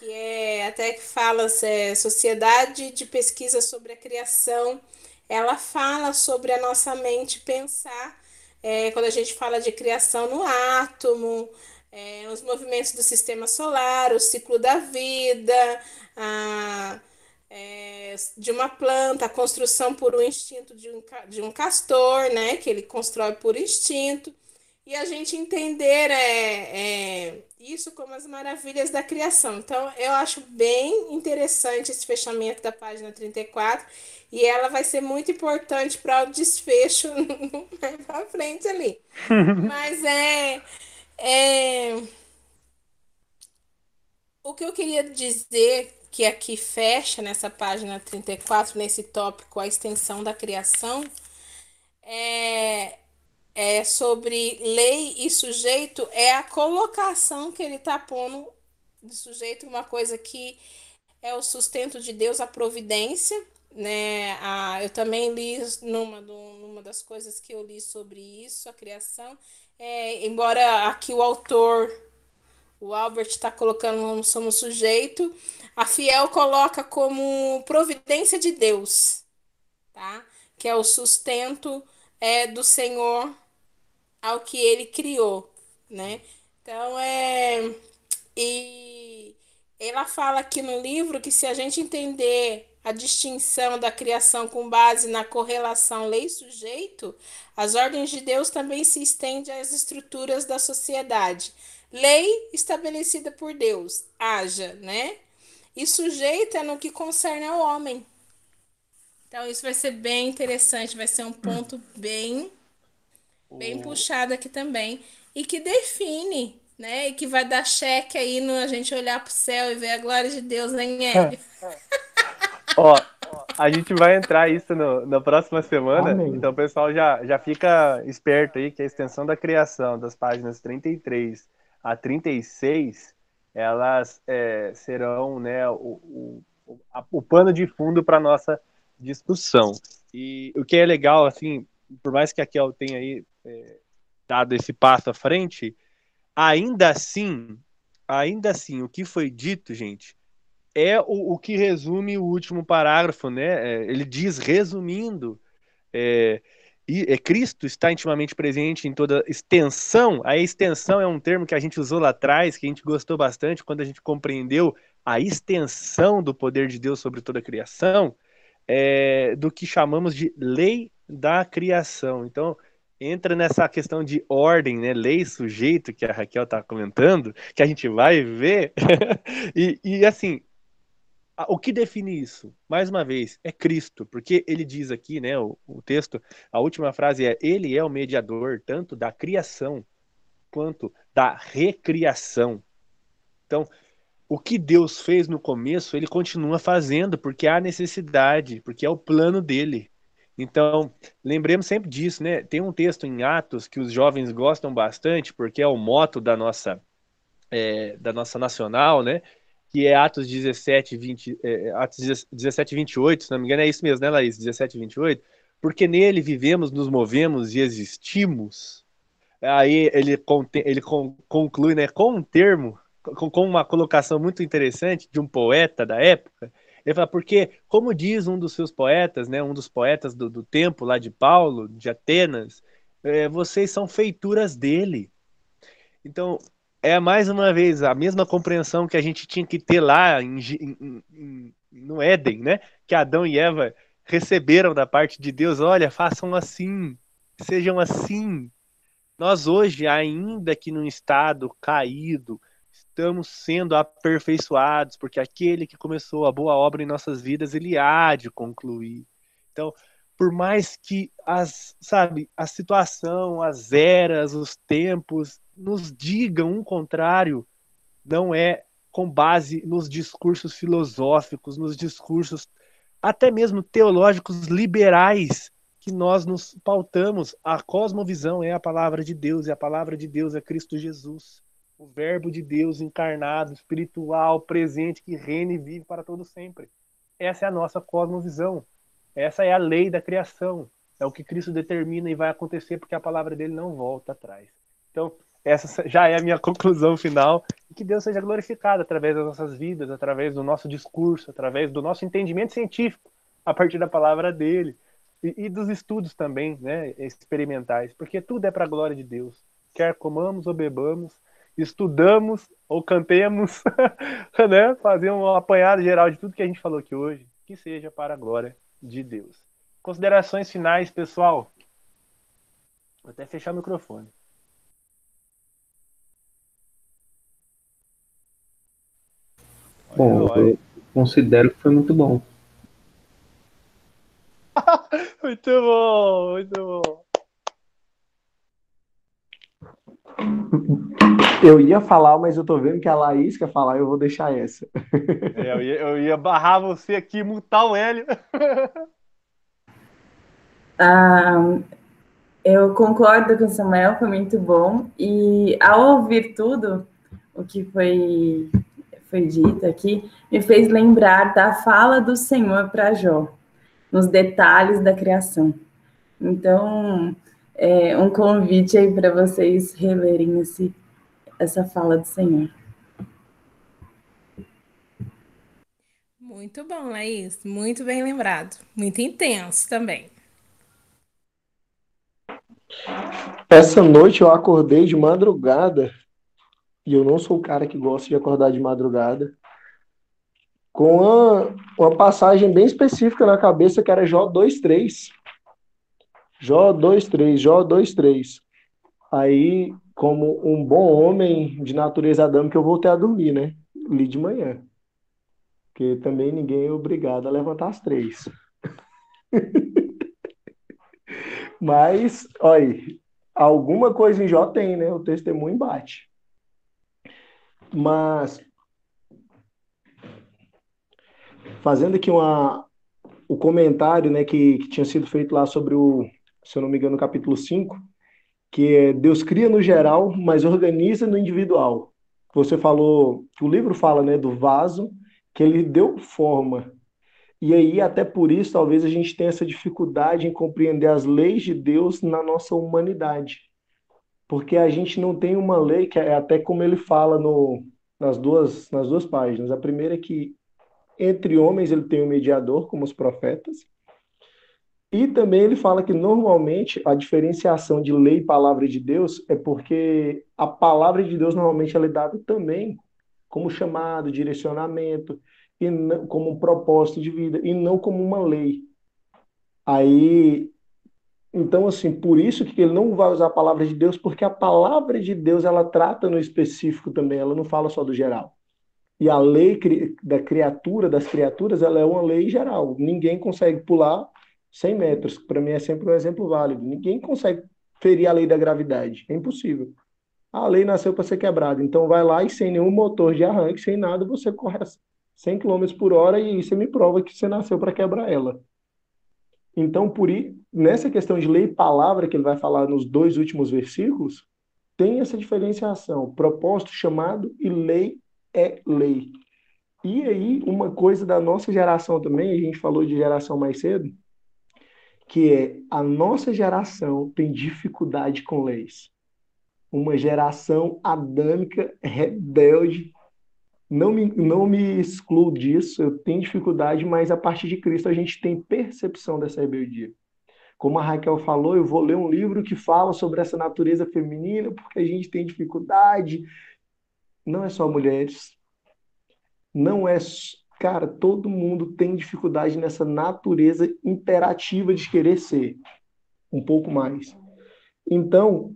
Speaker 2: que é até que fala é, Sociedade de Pesquisa sobre a Criação, ela fala sobre a nossa mente pensar, é, quando a gente fala de criação no átomo, é, os movimentos do sistema solar, o ciclo da vida, a é, de uma planta, a construção por um instinto de um, de um castor, né? Que ele constrói por instinto. E a gente entender é, é, isso como as maravilhas da criação. Então, eu acho bem interessante esse fechamento da página 34. E ela vai ser muito importante para o desfecho mais para frente ali. Mas é, é. O que eu queria dizer que aqui fecha nessa página 34, nesse tópico, a extensão da criação, é, é sobre lei e sujeito, é a colocação que ele está pondo de sujeito, uma coisa que é o sustento de Deus, a providência, né? A, eu também li numa, numa das coisas que eu li sobre isso, a criação, é, embora aqui o autor, o Albert está colocando como sujeito, a Fiel coloca como providência de Deus, tá? Que é o sustento é, do Senhor ao que ele criou, né? Então é e ela fala aqui no livro que se a gente entender a distinção da criação com base na correlação lei-sujeito, as ordens de Deus também se estendem às estruturas da sociedade. Lei estabelecida por Deus, haja, né? e sujeita no que concerne ao homem. Então isso vai ser bem interessante, vai ser um ponto bem bem puxado aqui também e que define, né? E que vai dar cheque aí no a gente olhar para o céu e ver a glória de Deus em ele.
Speaker 1: Ó, a gente vai entrar isso no, na próxima semana, Amém. então o pessoal já, já fica esperto aí que a extensão da criação das páginas 33 a 36 elas é, serão né, o, o, a, o, pano de fundo para nossa discussão. E o que é legal, assim, por mais que a Kel tenha aí é, dado esse passo à frente, ainda assim, ainda assim, o que foi dito, gente, é o, o que resume o último parágrafo, né? É, ele diz, resumindo, é, e é, Cristo está intimamente presente em toda extensão. A extensão é um termo que a gente usou lá atrás, que a gente gostou bastante quando a gente compreendeu a extensão do poder de Deus sobre toda a criação, é, do que chamamos de lei da criação. Então, entra nessa questão de ordem, né? Lei sujeito que a Raquel está comentando, que a gente vai ver. e, e, assim, o que define isso? Mais uma vez, é Cristo, porque ele diz aqui, né? O, o texto, a última frase é: Ele é o mediador tanto da criação quanto da recriação. Então, o que Deus fez no começo, ele continua fazendo, porque há necessidade, porque é o plano dele. Então, lembremos sempre disso, né? Tem um texto em Atos que os jovens gostam bastante, porque é o moto da nossa, é, da nossa nacional, né? Que é Atos 17, 20, é, Atos 17, 28, se não me engano, é isso mesmo, né, Laís? 17, 28. Porque nele vivemos, nos movemos e existimos. Aí ele, ele conclui, né, com um termo, com, com uma colocação muito interessante de um poeta da época, ele fala, porque, como diz um dos seus poetas, né, um dos poetas do, do tempo lá de Paulo, de Atenas, é, vocês são feituras dele. Então, é mais uma vez a mesma compreensão que a gente tinha que ter lá em, em, em, no Éden, né? Que Adão e Eva receberam da parte de Deus: olha, façam assim, sejam assim. Nós hoje, ainda que num estado caído, estamos sendo aperfeiçoados, porque aquele que começou a boa obra em nossas vidas, ele há de concluir. Então, por mais que as, sabe, a situação, as eras, os tempos nos digam um contrário, não é com base nos discursos filosóficos, nos discursos até mesmo teológicos liberais que nós nos pautamos. A cosmovisão é a palavra de Deus e a palavra de Deus é Cristo Jesus o Verbo de Deus encarnado, espiritual, presente, que reina e vive para todo sempre. Essa é a nossa cosmovisão. Essa é a lei da criação. É o que Cristo determina e vai acontecer porque a palavra dele não volta atrás. Então, essa já é a minha conclusão final. E que Deus seja glorificado através das nossas vidas, através do nosso discurso, através do nosso entendimento científico, a partir da palavra dele. E, e dos estudos também, né, experimentais, porque tudo é para a glória de Deus. Quer comamos ou bebamos, estudamos ou cantemos, né? Fazer um apanhado geral de tudo que a gente falou aqui hoje, que seja para a glória de Deus. Considerações finais, pessoal. Vou até fechar o microfone.
Speaker 3: Bom, eu considero que foi muito bom.
Speaker 1: muito bom, muito bom.
Speaker 4: Eu ia falar, mas eu tô vendo que a Laís quer falar, eu vou deixar essa.
Speaker 1: É, eu, ia, eu ia barrar você aqui, mutar o Hélio.
Speaker 6: Ah, eu concordo com o Samuel, foi muito bom. E ao ouvir tudo o que foi, foi dito aqui, me fez lembrar da fala do Senhor para Jó, nos detalhes da criação. Então, é um convite aí para vocês relerem esse essa fala do Senhor.
Speaker 2: Muito bom, Laís. Muito bem lembrado. Muito intenso também.
Speaker 4: Essa noite eu acordei de madrugada, e eu não sou o cara que gosta de acordar de madrugada, com uma, uma passagem bem específica na cabeça que era Jó 2,3. Jó 2,3, Jó 2,3. Aí como um bom homem de natureza adâmica, eu voltei a dormir, né? Li de manhã. Porque também ninguém é obrigado a levantar às três. Mas, olha, alguma coisa em Jó tem, né? O testemunho bate. Mas, fazendo aqui uma, o comentário né, que, que tinha sido feito lá sobre o, se eu não me engano, no capítulo 5, que é Deus cria no geral, mas organiza no individual. Você falou que o livro fala, né, do vaso que ele deu forma. E aí, até por isso, talvez a gente tenha essa dificuldade em compreender as leis de Deus na nossa humanidade. Porque a gente não tem uma lei, que é até como ele fala no, nas, duas, nas duas páginas. A primeira é que entre homens ele tem um mediador, como os profetas. E também ele fala que normalmente a diferenciação de lei e palavra de Deus é porque a palavra de Deus normalmente ela é dada também como chamado, direcionamento e não, como um propósito de vida e não como uma lei. Aí, então assim, por isso que ele não vai usar a palavra de Deus, porque a palavra de Deus ela trata no específico também, ela não fala só do geral. E a lei da criatura, das criaturas, ela é uma lei geral. Ninguém consegue pular 100 metros. Para mim é sempre um exemplo válido. Ninguém consegue ferir a lei da gravidade. É impossível. A lei nasceu para ser quebrada. Então vai lá e sem nenhum motor de arranque, sem nada, você corre 100 km por hora e você me prova que você nasceu para quebrar ela. Então, por ir, nessa questão de lei e palavra que ele vai falar nos dois últimos versículos, tem essa diferenciação. Propósito, chamado e lei é lei. E aí, uma coisa da nossa geração também, a gente falou de geração mais cedo, que é a nossa geração tem dificuldade com leis. Uma geração adâmica, rebelde, não me, não me excluo disso, eu tenho dificuldade, mas a partir de Cristo a gente tem percepção dessa rebeldia. Como a Raquel falou, eu vou ler um livro que fala sobre essa natureza feminina, porque a gente tem dificuldade. Não é só mulheres. Não é. Cara, todo mundo tem dificuldade nessa natureza imperativa de querer ser um pouco mais. Então,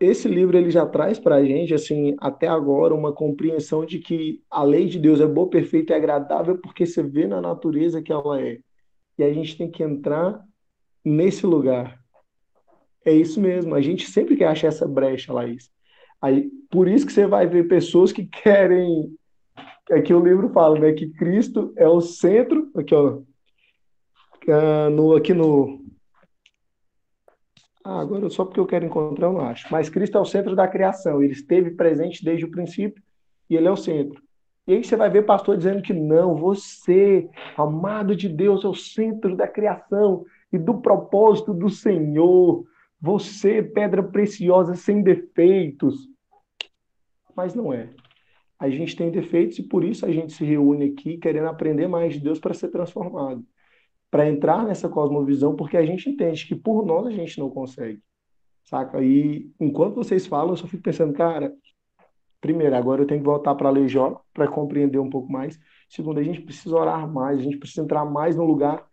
Speaker 4: esse livro ele já traz para a gente, assim, até agora, uma compreensão de que a lei de Deus é boa, perfeita e agradável porque você vê na natureza que ela é. E a gente tem que entrar nesse lugar. É isso mesmo, a gente sempre quer achar essa brecha, Laís. Aí, por isso que você vai ver pessoas que querem. Aqui o livro fala, né? Que Cristo é o centro. Aqui, ó. Ah, no, aqui no, ah, agora só porque eu quero encontrar, eu não acho. Mas Cristo é o centro da criação. Ele esteve presente desde o princípio e ele é o centro. E aí você vai ver pastor dizendo que não, você, amado de Deus, é o centro da criação e do propósito do Senhor. Você, pedra preciosa, sem defeitos. Mas não é. A gente tem defeitos e por isso a gente se reúne aqui querendo aprender mais de Deus para ser transformado para entrar nessa cosmovisão, porque a gente entende que por nós a gente não consegue, saca? E enquanto vocês falam, eu só fico pensando, cara, primeiro, agora eu tenho que voltar para a lei Jó para compreender um pouco mais. Segundo, a gente precisa orar mais, a gente precisa entrar mais no lugar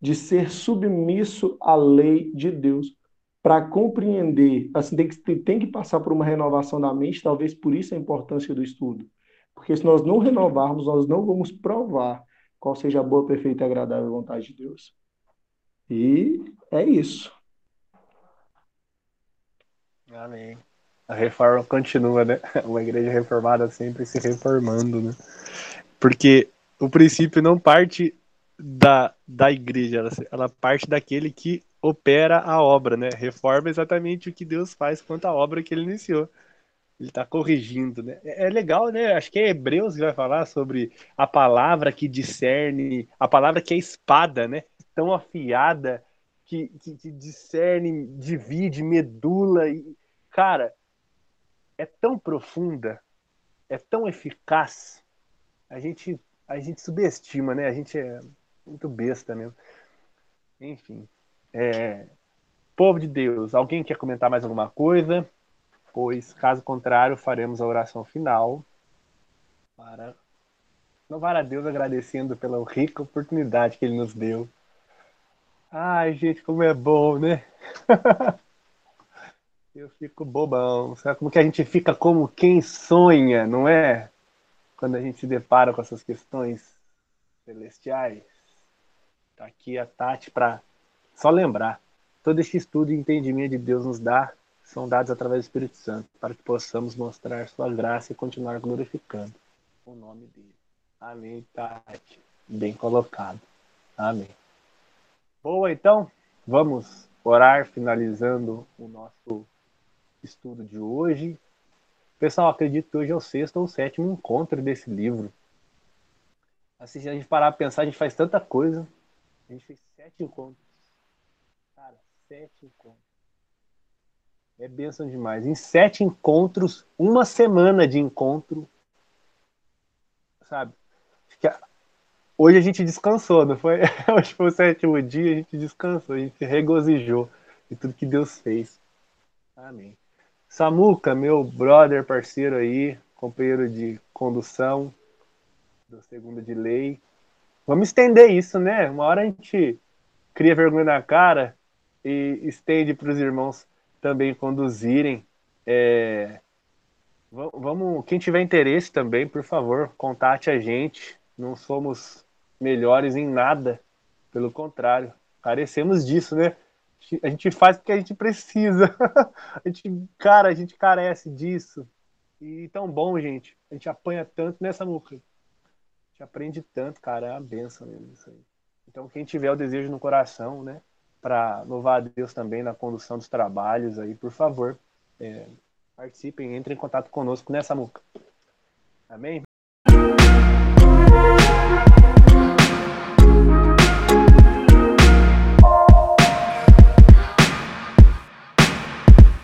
Speaker 4: de ser submisso à lei de Deus para compreender, assim, tem que, tem que passar por uma renovação da mente, talvez por isso a importância do estudo. Porque se nós não renovarmos, nós não vamos provar qual seja a boa, perfeita e agradável vontade de Deus. E é isso.
Speaker 1: Amém. A reforma continua, né? Uma igreja reformada sempre se reformando, né? Porque o princípio não parte da, da igreja, ela, ela parte daquele que opera a obra, né? Reforma é exatamente o que Deus faz quanto à obra que ele iniciou ele está corrigindo, né? É, é legal, né? Acho que é Hebreus que vai falar sobre a palavra que discerne, a palavra que é espada, né? Tão afiada que, que, que discerne, divide, medula e cara, é tão profunda, é tão eficaz. A gente a gente subestima, né? A gente é muito besta mesmo. Enfim, é... povo de Deus, alguém quer comentar mais alguma coisa? pois, caso contrário, faremos a oração final para louvar a Deus agradecendo pela rica oportunidade que Ele nos deu. Ai, gente, como é bom, né? Eu fico bobão. Sabe como que a gente fica como quem sonha, não é? Quando a gente se depara com essas questões celestiais. Tá aqui a Tati para só lembrar. Todo esse estudo e entendimento de Deus nos dá são dados através do Espírito Santo, para que possamos mostrar sua graça e continuar glorificando o nome dele. Amém, Tati. Bem colocado. Amém. Boa, então, vamos orar, finalizando o nosso estudo de hoje. Pessoal, acredito que hoje é o sexto ou sétimo encontro desse livro. Assim, se a gente parar pra pensar, a gente faz tanta coisa. A gente fez sete encontros. Sete encontros. É bênção demais. Em sete encontros, uma semana de encontro. Sabe? Hoje a gente descansou, não foi? Hoje foi o sétimo dia, a gente descansou, a gente regozijou de tudo que Deus fez. Amém. Samuca, meu brother, parceiro aí, companheiro de condução do segundo de lei. Vamos estender isso, né? Uma hora a gente cria vergonha na cara e estende para os irmãos também conduzirem. É... Vamos, quem tiver interesse também, por favor, contate a gente. Não somos melhores em nada, pelo contrário, carecemos disso, né? A gente faz porque a gente precisa. A gente, cara, a gente carece disso. E tão bom, gente. A gente apanha tanto nessa muca. A gente aprende tanto, cara. É uma benção mesmo isso aí. Então, quem tiver o desejo no coração, né? Para louvar a Deus também na condução dos trabalhos aí, por favor, é, participem, entrem em contato conosco nessa muca. Amém?